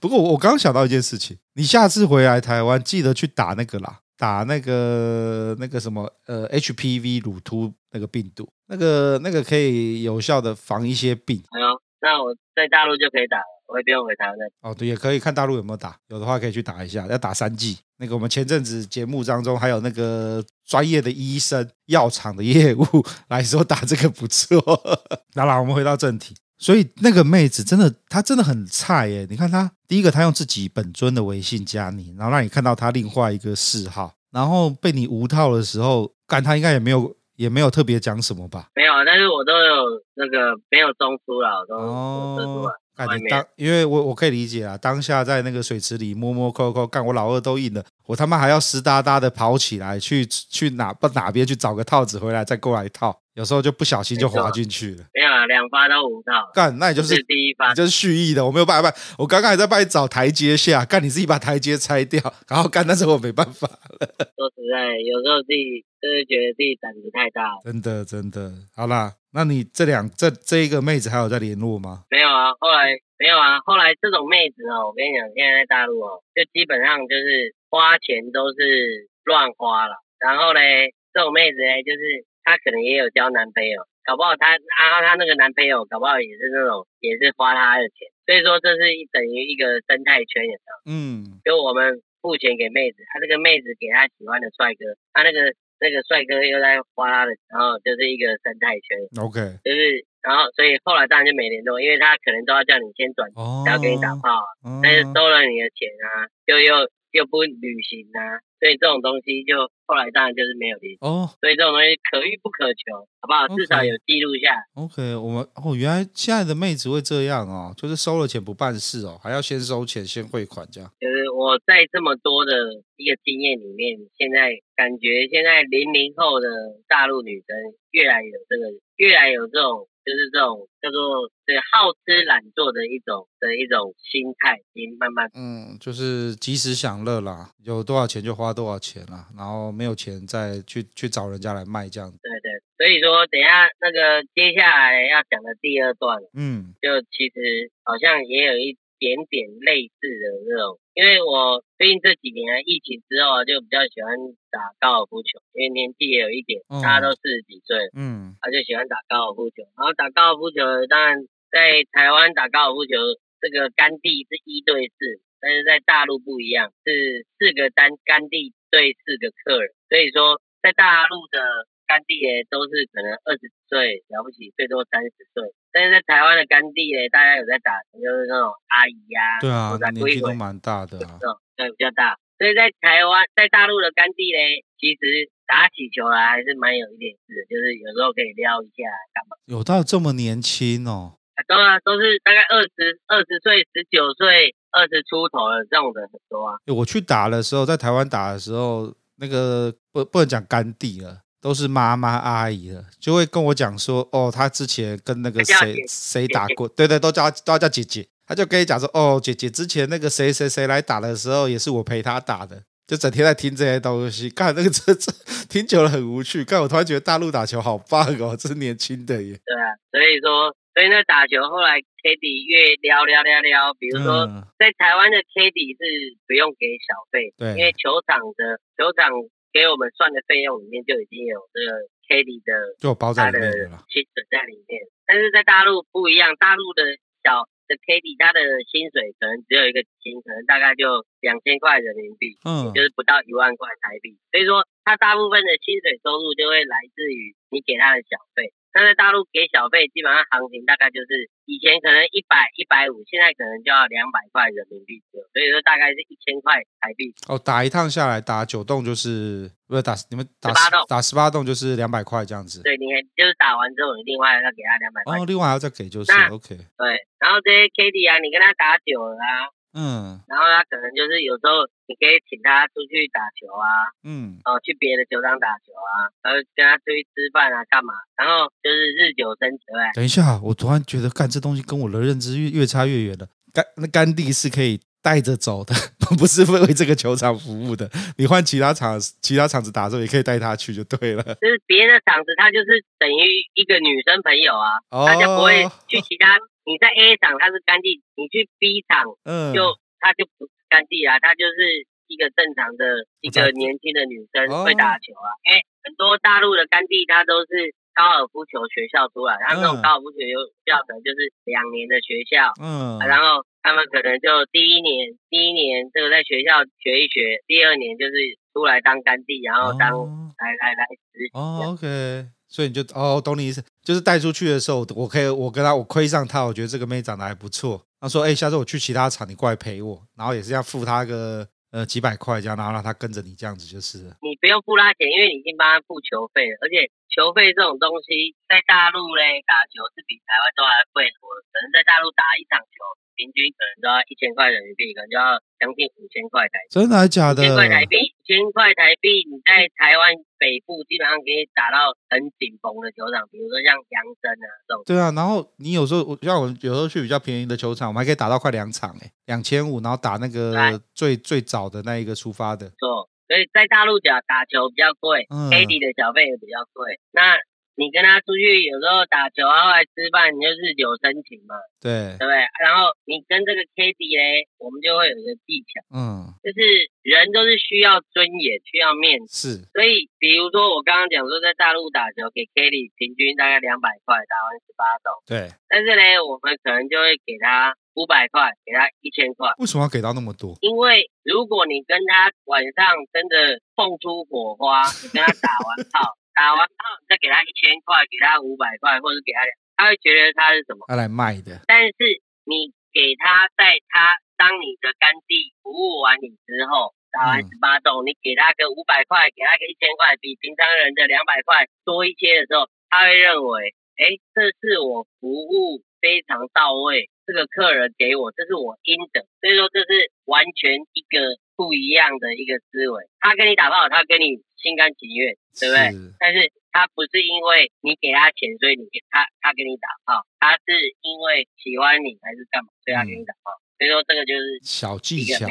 不过我我刚刚想到一件事情，你下次回来台湾，记得去打那个啦，打那个那个什么呃 HPV 乳突那个病毒，那个那个可以有效的防一些病。哎呦，那我在大陆就可以打。我也不用回台湾哦，对，也可以看大陆有没有打，有的话可以去打一下，要打三剂。那个我们前阵子节目当中还有那个专业的医生、药厂的业务来说打这个不错。那啦，我们回到正题，所以那个妹子真的，她真的很菜耶。你看她第一个，她用自己本尊的微信加你，然后让你看到她另外一个嗜好，然后被你无套的时候，干她应该也没有也没有特别讲什么吧？没有，但是我都有那个没有中出了，我都说出来。你当，因为我我可以理解啊，当下在那个水池里摸摸抠抠，干我老二都硬了，我他妈还要湿哒哒的跑起来去去哪不哪边去找个套子回来再过来套，有时候就不小心就滑进去了。没有啊，两发都无套。干，那你就是，是第一发，你就是蓄意的，我没有办法，我刚刚还在帮你找台阶下，干你自己把台阶拆掉，然后干，但是我没办法了。说实在，有时候自己就是觉得自己胆子太大了。真的真的，好啦，那你这两这这一个妹子还有在联络吗？没有啊，后来。没有啊，后来这种妹子哦，我跟你讲，现在在大陆哦，就基本上就是花钱都是乱花了。然后嘞，这种妹子嘞，就是她可能也有交男朋友，搞不好她啊，她那个男朋友搞不好也是那种也是花她的钱。所以说，这是一等于一个生态圈，有没有？嗯。就我们付钱给妹子，她这个妹子给她喜欢的帅哥，她那个那个帅哥又在花她的，然后就是一个生态圈。OK。就是。然后，所以后来当然就没联络，因为他可能都要叫你先转，然后给你打炮，但是收了你的钱啊，就又又不旅行啊，所以这种东西就后来当然就是没有联系。哦，所以这种东西可遇不可求，好不好？至少有记录下。OK，我们哦，原来现在的妹子会这样哦，就是收了钱不办事哦，还要先收钱先汇款这样。就是我在这么多的一个经验里面，现在感觉现在零零后的大陆女生越来有这个，越来有这种。就是这种叫做对好吃懒做的一种的一种心态，已经慢慢嗯，就是及时享乐啦，有多少钱就花多少钱啦，然后没有钱再去去找人家来卖这样子。对对，所以说等一下那个接下来要讲的第二段，嗯，就其实好像也有一。点点类似的这种，因为我最近这几年疫情之后啊，就比较喜欢打高尔夫球，因为年纪也有一点，大家都四十几岁，嗯，他就喜欢打高尔夫球。然后打高尔夫球，当然在台湾打高尔夫球，这个杆地是一对四，但是在大陆不一样，是四个单杆地对四个客人。所以说，在大陆的杆地也，都是可能二十岁了不起，最多三十岁。但是在台湾的干地呢，大家有在打，就是那种阿姨呀、啊，对啊，年纪都蛮大的啊，对，比较大。所以在台湾，在大陆的干地呢，其实打起球来还是蛮有一点事的，就是有时候可以撩一下干嘛。有到这么年轻哦？都啊，都是大概二十二十岁、十九岁、二十出头的这种的很多啊。我去打的时候，在台湾打的时候，那个不不能讲干地了，都是妈妈阿姨了，就会跟我讲说，哦，他之前跟那个谁谁打过，对对，都叫都要叫姐姐。他就跟你讲说，哦，姐姐之前那个谁谁谁来打的时候，也是我陪他打的，就整天在听这些东西。看那个这这听久了很无趣，看我突然觉得大陆打球好棒哦，这是年轻的耶。对啊，所以说，所以那打球后来 Caddy 越撩撩撩撩，比如说、嗯、在台湾的 Caddy 是不用给小费，对，因为球场的球场给我们算的费用里面就已经有这个 Caddy 的，就包在里面了，薪水在里面。但是在大陆不一样，大陆的小。的 Caddy 他的薪水可能只有一个薪，可能大概就两千块人民币，嗯，就是不到一万块台币。所以说，他大部分的薪水收入就会来自于你给他的小费。那在大陆给小费，基本上行情大概就是以前可能一百、一百五，现在可能就要两百块人民币左右，所以说大概是一千块台币。哦，打一趟下来，打九洞就是不是打你们打十八洞，打十八洞就是两百块这样子。对，你看就是打完之后，你另外要给他两百块。哦，另外还要再给就是 OK。对，然后这些 Kitty 啊，你跟他打久了啊。嗯，然后他可能就是有时候你可以请他出去打球啊，嗯，哦，去别的球场打球啊，然后跟他出去吃饭啊，干嘛？然后就是日久生情，对。等一下，我突然觉得干这东西跟我的认知越越差越远了。干那干地是可以带着走的，不是为为这个球场服务的。你换其他场其他场子打的时候，也可以带他去就对了。就是别的场子，他就是等于一个女生朋友啊，哦、他就不会去其他。你在 A 场他是干地，你去 B 厂，嗯，就他就不是干地啊，他就是一个正常的一个年轻的女生会打球啊。因为很多大陆的干地，他都是高尔夫球学校出来，他们那种高尔夫球学校可能就是两年的学校，嗯，然后他们可能就第一年第一年这个在学校学一学，第二年就是出来当干地，然后当来来来实习。哦，OK。所以你就哦，懂你意思，就是带出去的时候，我可以我跟他我亏上他，我觉得这个妹长得还不错。他说，哎，下次我去其他场，你过来陪我，然后也是要付他个呃几百块这样，然后让他跟着你这样子就是。你不用付他钱，因为你已经帮他付球费了，而且球费这种东西在大陆嘞打球是比台湾都还贵多的，可能在大陆打一场球。平均可能都要一千块人民币，可能就要将近五千块台币。真的还假的？五千块台币，五千块台币，你在台湾北部基本上可以打到很紧绷的球场，比如说像阳森啊这种。对啊，然后你有时候，像我有时候去比较便宜的球场，我们还可以打到快两场诶，两千五，然后打那个最最早的那一个出发的。错，所以在大陆角打球比较贵，Caddy 的小费也比较贵。那你跟他出去，有时候打球啊，或者吃饭，你就日久生情嘛，对，对不对？然后你跟这个 Caddy 嘞，我们就会有一个技巧，嗯，就是人都是需要尊严，需要面子，是。所以，比如说我刚刚讲说，在大陆打球给 Caddy 平均大概两百块，打完十八洞，对。但是呢，我们可能就会给他五百块，给他一千块。为什么要给到那么多？因为如果你跟他晚上真的碰出火花，你跟他打完炮。打完后，你再给他一千块，给他五百块，或者给他两，他会觉得他是什么？他来卖的。但是你给他，在他当你的干地服务完你之后，打完十八洞，嗯、你给他个五百块，给他个一千块，比平常人的两百块多一些的时候，他会认为，哎，这是我服务非常到位，这个客人给我，这是我应得。所以说，这是完全一个不一样的一个思维。他跟你打炮，他跟你。心甘情愿，对不对？是，但是他不是因为你给他钱，所以你给他他给你打炮，他是因为喜欢你还是干嘛，所以他给你打炮。嗯、所以说这个就是小技巧，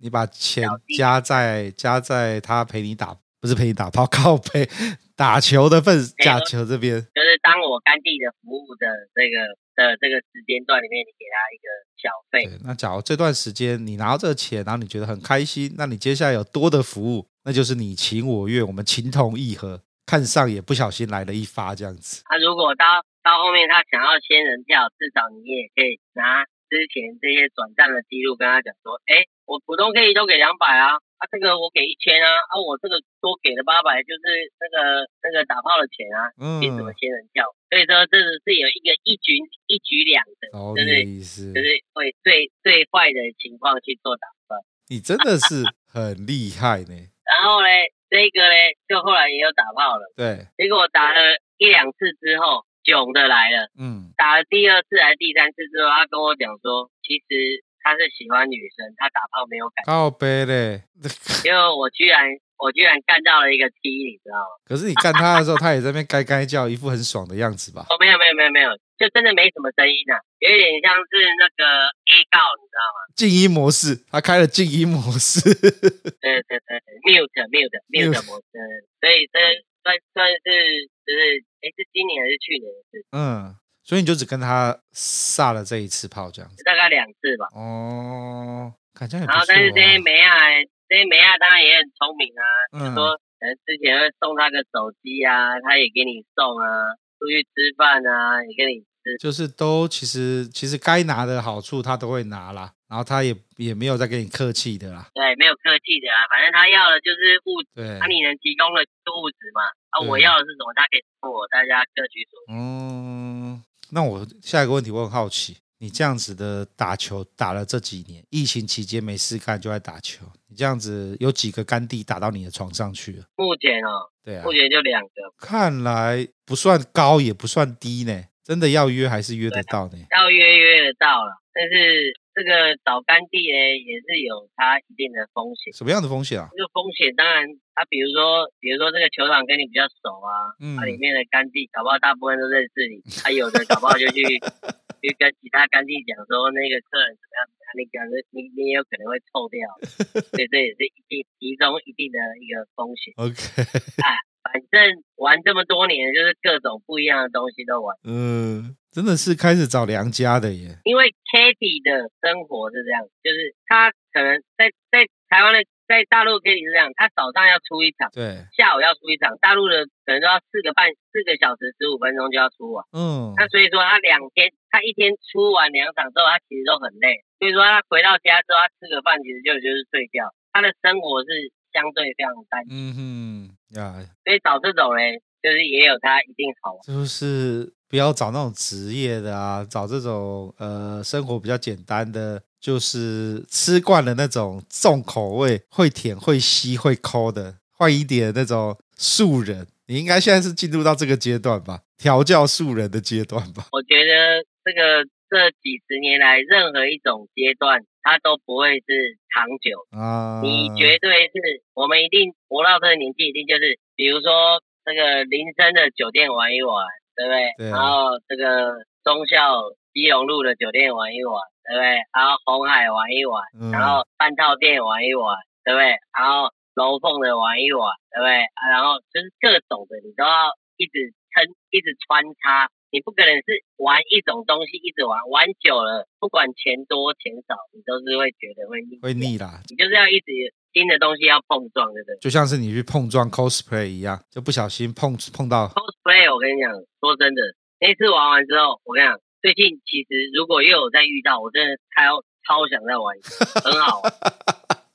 你把钱加在加在他陪你打，不是陪你打炮，靠陪 打球的份打球这边，就是当我干地的服务的这个的这个时间段里面，你给他一个小费。那假如这段时间你拿到这个钱，然后你觉得很开心，那你接下来有多的服务。那就是你情我愿，我们情同意合，看上也不小心来了一发这样子。他、啊、如果到到后面他想要仙人跳，至少你也可以拿之前这些转账的记录跟他讲说，哎，我普通可以都给两百啊，啊这个我给一千啊，啊我这个多给了八百，就是那个那个打炮的钱啊，凭什么仙人跳？所以说这是是有一个一举一举两得，就是就是会最最坏的情况去做打算。你真的是很厉害呢。然后呢，这个呢就后来也有打炮了，对，结果打了一两次之后。囧的来了，嗯，打了第二次还是第三次之后，他跟我讲说，其实他是喜欢女生，他打炮没有感觉。靠背嘞，因为我居然我居然干到了一个 T，你知道吗？可是你干他的时候，他也在那边该该叫，一副很爽的样子吧？哦，没有没有没有没有，就真的没什么声音啊，有一点像是那个 A 告，你知道吗？静音模式，他开了静音模式。对对对，mute mute mute 模式，所以这算算是。就是，哎，是今年还是去年的事？嗯，所以你就只跟他撒了这一次炮，这样子，大概两次吧。哦，感觉很、啊、然后，但是这些梅亚，这些梅亚当然也很聪明啊，嗯、就说，可能之前会送他个手机啊，他也给你送啊，出去吃饭啊，也给你吃。就是都其实其实该拿的好处他都会拿啦，然后他也也没有再跟你客气的啦。对，没有客气的啦，反正他要的就是物质，对，那你能提供的是物质嘛？啊，我要的是什么？他可以送我，大家各取所需。嗯，那我下一个问题我很好奇，你这样子的打球打了这几年，疫情期间没事干就在打球，你这样子有几个干弟打到你的床上去了？目前哦，对啊，目前就两个，看来不算高也不算低呢。真的要约还是约得到呢？要约约得到了，但是这个找干弟呢，也是有它一定的风险。什么样的风险啊？这个风险当然，他比如说，比如说这个球场跟你比较熟啊，嗯，它里面的干弟搞不好大部分都认识你，他有的搞不好就去 去跟其他干弟讲说那个客人怎么样怎么样，你讲的你你也有可能会臭掉，所以这也是一定其中一定的一个风险。OK，啊。反正玩这么多年，就是各种不一样的东西都玩。嗯，真的是开始找良家的耶。因为 Kitty 的生活是这样，就是他可能在在台湾的，在大陆 Kitty 是这样，他早上要出一场，对，下午要出一场，大陆的可能都要四个半四个小时十五分钟就要出完。嗯，那所以说他两天，他一天出完两场之后，他其实都很累。所以说他回到家之后，他吃个饭，其实就就是睡觉。他的生活是相对非常单纯。嗯哼。呀，Yeah. 所以找这种人，就是也有他一定好玩。就是不要找那种职业的啊，找这种呃生活比较简单的，就是吃惯了那种重口味、会舔、会吸、会抠的，换一点那种素人。你应该现在是进入到这个阶段吧？调教素人的阶段吧？我觉得这个这几十年来，任何一种阶段。它都不会是长久啊！你绝对是我们一定活到这个年纪，一定就是比如说这个林森的酒店玩一玩，对不对？然后这个忠孝基隆路的酒店玩一玩，对不对？然后红海玩一玩，嗯、然后半套店玩一玩，对不对？然后楼凤的玩一玩，对不对？然后就是各种的，你都要一直撑，一直穿插。你不可能是玩一种东西一直玩，玩久了，不管钱多钱少，你都是会觉得会腻。会腻啦，你就是要一直新的东西要碰撞，对不对？就像是你去碰撞 cosplay 一样，就不小心碰碰到 cosplay。我跟你讲，说真的，那次玩完之后，我跟你讲，最近其实如果又有再遇到，我真的超超想再玩一次，很好玩。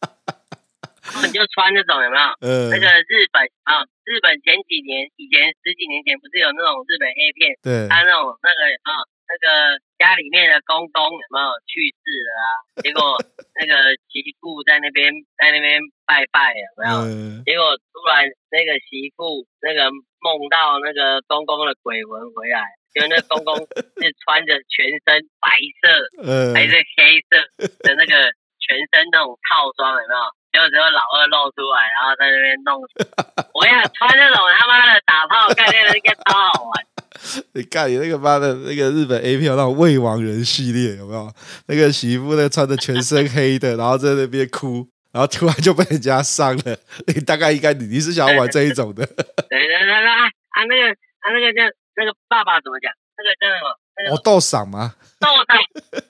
就穿那种有没有？嗯。那个日本啊。日本前几年，以前十几年前不是有那种日本 A 片？对，他那种那个啊，那个家里面的公公有没有去世了啊？结果那个媳妇在那边在那边拜拜有没有？嗯、结果突然那个媳妇那个梦到那个公公的鬼魂回来，就那公公是穿着全身白色、嗯、还是黑色的那个全身那种套装有没有？结果只有老二露出来，然后在那边弄。我跟你讲，穿这种他妈的打炮概念的应该超好玩。你看你那个妈的那个日本 A 片那种未亡人系列有没有？那个媳妇那穿的全身黑的，然后在那边哭，然后突然就被人家上了。你大概应该你你是想要玩这一种的。对对对对啊啊那个啊那个叫那个爸爸怎么讲？那个叫什么？我豆赏吗？豆赏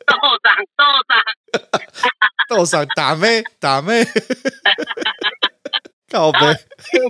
豆赏豆赏。豆上打妹打妹，靠北。接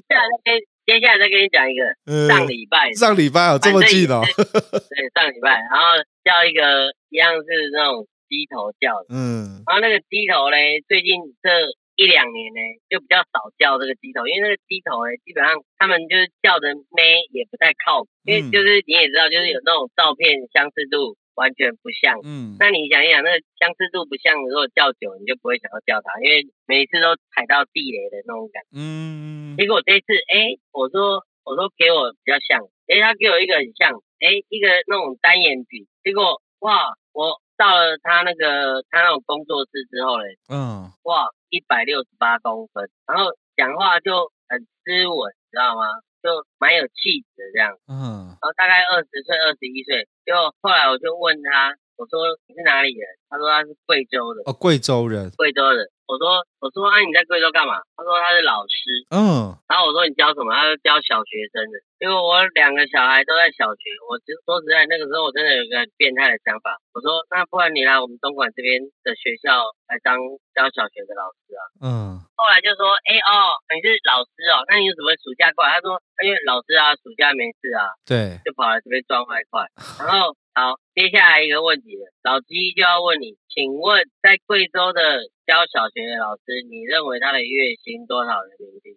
下来接接下来再跟你讲一个，嗯、上礼拜上礼拜有这么近哦。对，上礼拜，然后叫一个一样是那种鸡头叫的，嗯，然后那个鸡头嘞，最近这一两年呢，就比较少叫这个鸡头，因为那个鸡头嘞，基本上他们就是叫的妹也不太靠谱，因为就是你也知道，就是有那种照片相似度。完全不像，嗯，那你想一想，那个相似度不像，如果叫久，你就不会想要叫它，因为每一次都踩到地雷的那种感觉，嗯。结果这次，哎、欸，我说，我说给我比较像，哎、欸，他给我一个很像，哎、欸，一个那种单眼皮。结果，哇，我到了他那个他那种工作室之后嘞，嗯，哇，一百六十八公分，然后讲话就很斯文，知道吗？就蛮有气质这样，嗯，然后大概二十岁、二十一岁，就后来我就问他，我说你是哪里人？他说他是贵州的。哦，贵州人。贵州人。我说我说啊，你在贵州干嘛？他说他是老师。嗯。然后我说你教什么？他说教小学生的。因为我两个小孩都在小学，我其实说实在那个时候我真的有一个很变态的想法。我说那不然你来我们东莞这边的学校来当教小学的老师啊？嗯。后来就说哎、欸、哦，你是老师哦，那你有什么暑假过来？他说因为老师啊，暑假没事啊，对，就跑来这边赚外快。然后。好，接下来一个问题了，老鸡就要问你，请问在贵州的教小学的老师，你认为他的月薪多少人民币？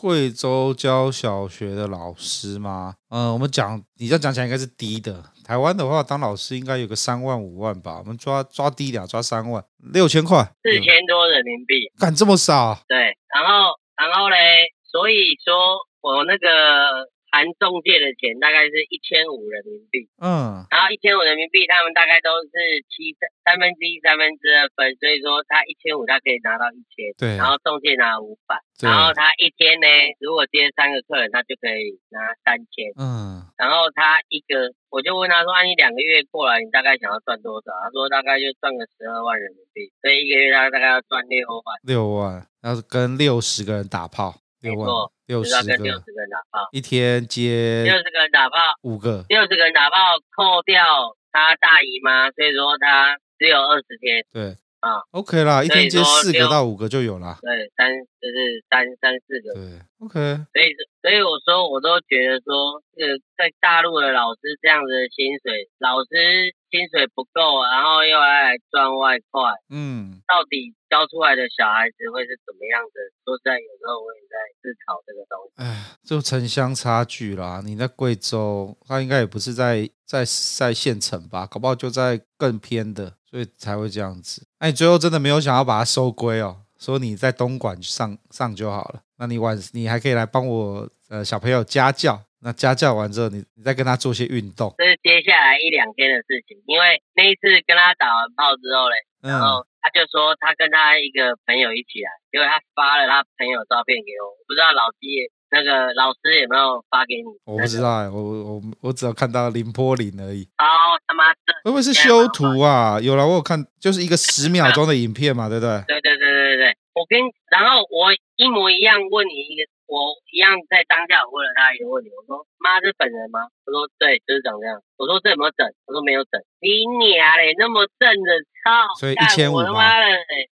贵州教小学的老师吗？嗯，我们讲，你这样讲起来应该是低的。台湾的话，当老师应该有个三万五万吧，我们抓抓低点，抓三万六千块，四千多人民币，干这么少？对，然后然后嘞，所以说我那个。含中介的钱大概是一千五人民币，嗯，然后一千五人民币，他们大概都是七三三分之一、三分之二分，所以说他一千五，他可以拿到一千，对，然后中介拿五百，然后他一天呢，如果接三个客人，他就可以拿三千，嗯，然后他一个，我就问他说，啊，你两个月过来，你大概想要赚多少？他说大概就赚个十二万人民币，所以一个月他大概要赚六万，六万，要是跟六十个人打炮。六万，六十个，六十个人打炮，一天接六十个人打炮，五个，六十个人打炮扣掉他大姨妈，所以说他只有二十天。对，啊，OK 啦，一天接四个到五个就有了。对，三就是三三四个。对，OK。所以，所以我说，我都觉得说，这个在大陆的老师这样子的薪水，老师薪水不够，然后又要来赚外快，嗯，到底？教出来的小孩子会是怎么样的？说实在，有时候我也在思考这个东西。哎，就城乡差距啦。你在贵州，他应该也不是在在在县城吧？搞不好就在更偏的，所以才会这样子。哎，你最后真的没有想要把它收归哦？说你在东莞上上就好了。那你晚你还可以来帮我呃小朋友家教。那家教完之后，你你再跟他做些运动。这是接下来一两天的事情，因为那一次跟他打完炮之后嘞，然后。他就说他跟他一个朋友一起来，结果他发了他朋友照片给我，我不知道老鸡那个老师有没有发给你？我不知道，我我我只有看到林波林而已。哦他妈的！会不会是修图啊？有了，我有看，就是一个十秒钟的影片嘛，对不对？对对对对对对。我跟然后我一模一样问你一个，我一样在当下我问了他一个问题，我说妈是本人吗？他说对，就是长这样。我说这有没有整？他说没有整。你娘嘞，那么正的操！所以一千五吗？我他妈的，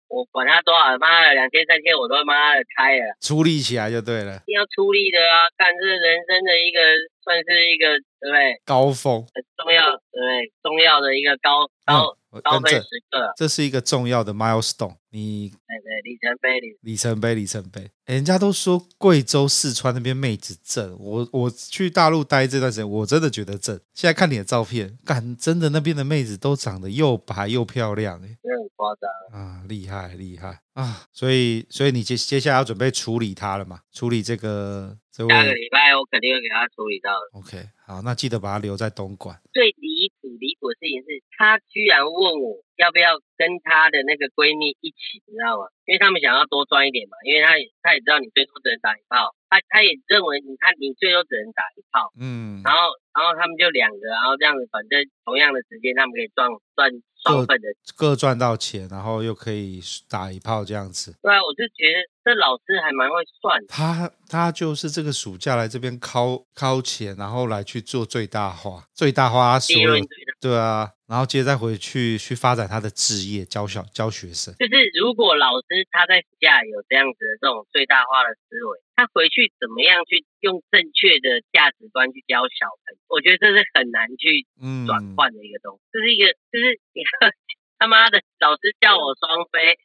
我管他多少，妈的两千三千我都妈的开了，出力起来就对了。一定要出力的啊！干这是人生的一个，算是一个对不对？高峰，很重要，对不对？重要的一个高高。嗯高分时刻，这是一个重要的 milestone。你对对里程碑，里程碑，里程碑。人家都说贵州、四川那边妹子正，我我去大陆待这段时间，我真的觉得正。现在看你的照片，干真的那边的妹子都长得又白又漂亮，哎，很夸张啊！厉害厉害啊！所以所以你接接下来要准备处理他了嘛？处理这个这位，下个礼拜我肯定会给他处理到的。OK，好，那记得把他留在东莞。最离谱离谱的事情是他居然问我要不要跟他的那个闺蜜一起，你知道吗？因为他们想要多赚一点嘛，因为他也他也知道你最多只能打一炮，他他也认为你看你最多只能打一炮，嗯，然后然后他们就两个，然后这样子，反正同样的时间他们可以赚赚双份的，各赚到钱，然后又可以打一炮这样子。对啊，我就觉得这老师还蛮会算的。他他就是这个暑假来这边掏掏钱，然后来去做最大化，最大化所有对啊，然后接着再回去去发展他的职业，教小教学生。就是如果老师他在暑假有这样子的这种最大化的思维，他回去怎么样去用正确的价值观去教小朋友？我觉得这是很难去转换的一个东西。这、嗯、是一个，就是你看 他妈的老师叫我双飞。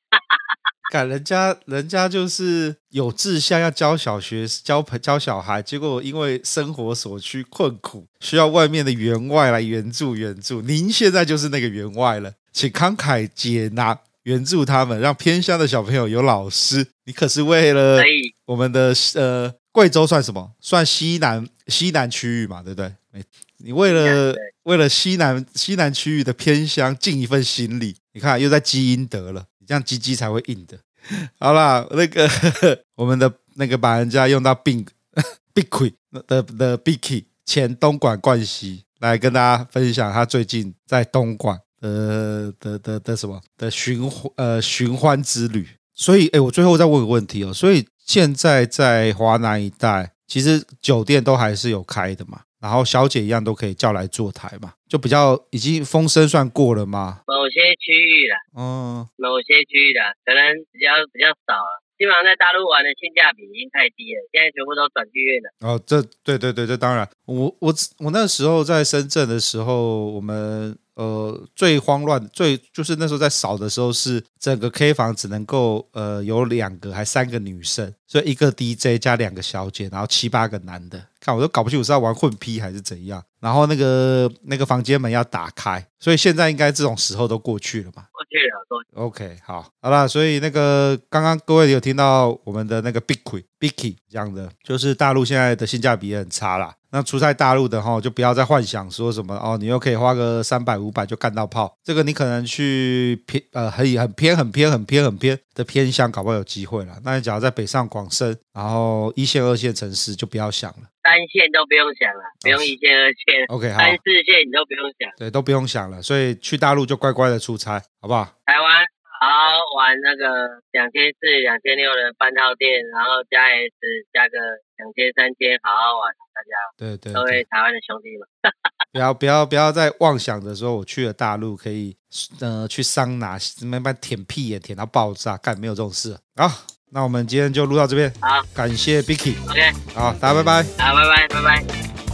看人家，人家就是有志向要教小学、教教小孩，结果因为生活所需困苦，需要外面的员外来援助援助。您现在就是那个员外了，请慷慨解囊援助他们，让偏乡的小朋友有老师。你可是为了我们的呃贵州算什么？算西南西南区域嘛，对不对？你为了为了西南西南区域的偏乡尽一份心力，你看又在积阴德了。这样鸡鸡才会硬的。好啦，那个呵呵 我们的那个把人家用到病病亏的的 Bicky 前东莞冠希来跟大家分享他最近在东莞的的的的什么的寻呃寻欢之旅。所以，哎，我最后再问个问题哦。所以现在在华南一带，其实酒店都还是有开的嘛？然后小姐一样都可以叫来坐台嘛，就比较已经风声算过了吗？某些区域了，嗯，某些区域的可能比较比较少了，基本上在大陆玩的性价比已经太低了，现在全部都转剧院了。哦，这对对对，这当然，我我我那时候在深圳的时候，我们。呃，最慌乱，最就是那时候在扫的时候，是整个 K 房只能够呃有两个还三个女生，所以一个 DJ 加两个小姐，然后七八个男的，看我都搞不清楚是要玩混批还是怎样。然后那个那个房间门要打开，所以现在应该这种时候都过去了吧？过去了，过去了。OK，好，好了，所以那个刚刚各位有听到我们的那个 Bicky Bicky 这样的，就是大陆现在的性价比也很差啦。那出在大陆的哈，就不要再幻想说什么哦，你又可以花个三百五百就干到炮。这个你可能去偏呃很很偏很偏很偏很偏的偏乡，搞不好有机会了。那你假如在北上广深，然后一线二线城市就不要想了，三线都不用想了，不用一线二线，OK，好，三四线你都不用想，对，都不用想了。所以去大陆就乖乖的出差，好不好？台湾好好玩那个两千四、两千六的半套店，然后加 S 加个。两千三千，好好玩，大家。对对，各位台湾的兄弟们，不要不要不要再妄想着说我去了大陆可以呃去桑拿，慢慢舔屁眼舔到爆炸，干没有这种事。好，那我们今天就录到这边，好，感谢 Bicky，OK，好，大家拜拜，好，拜拜，拜拜。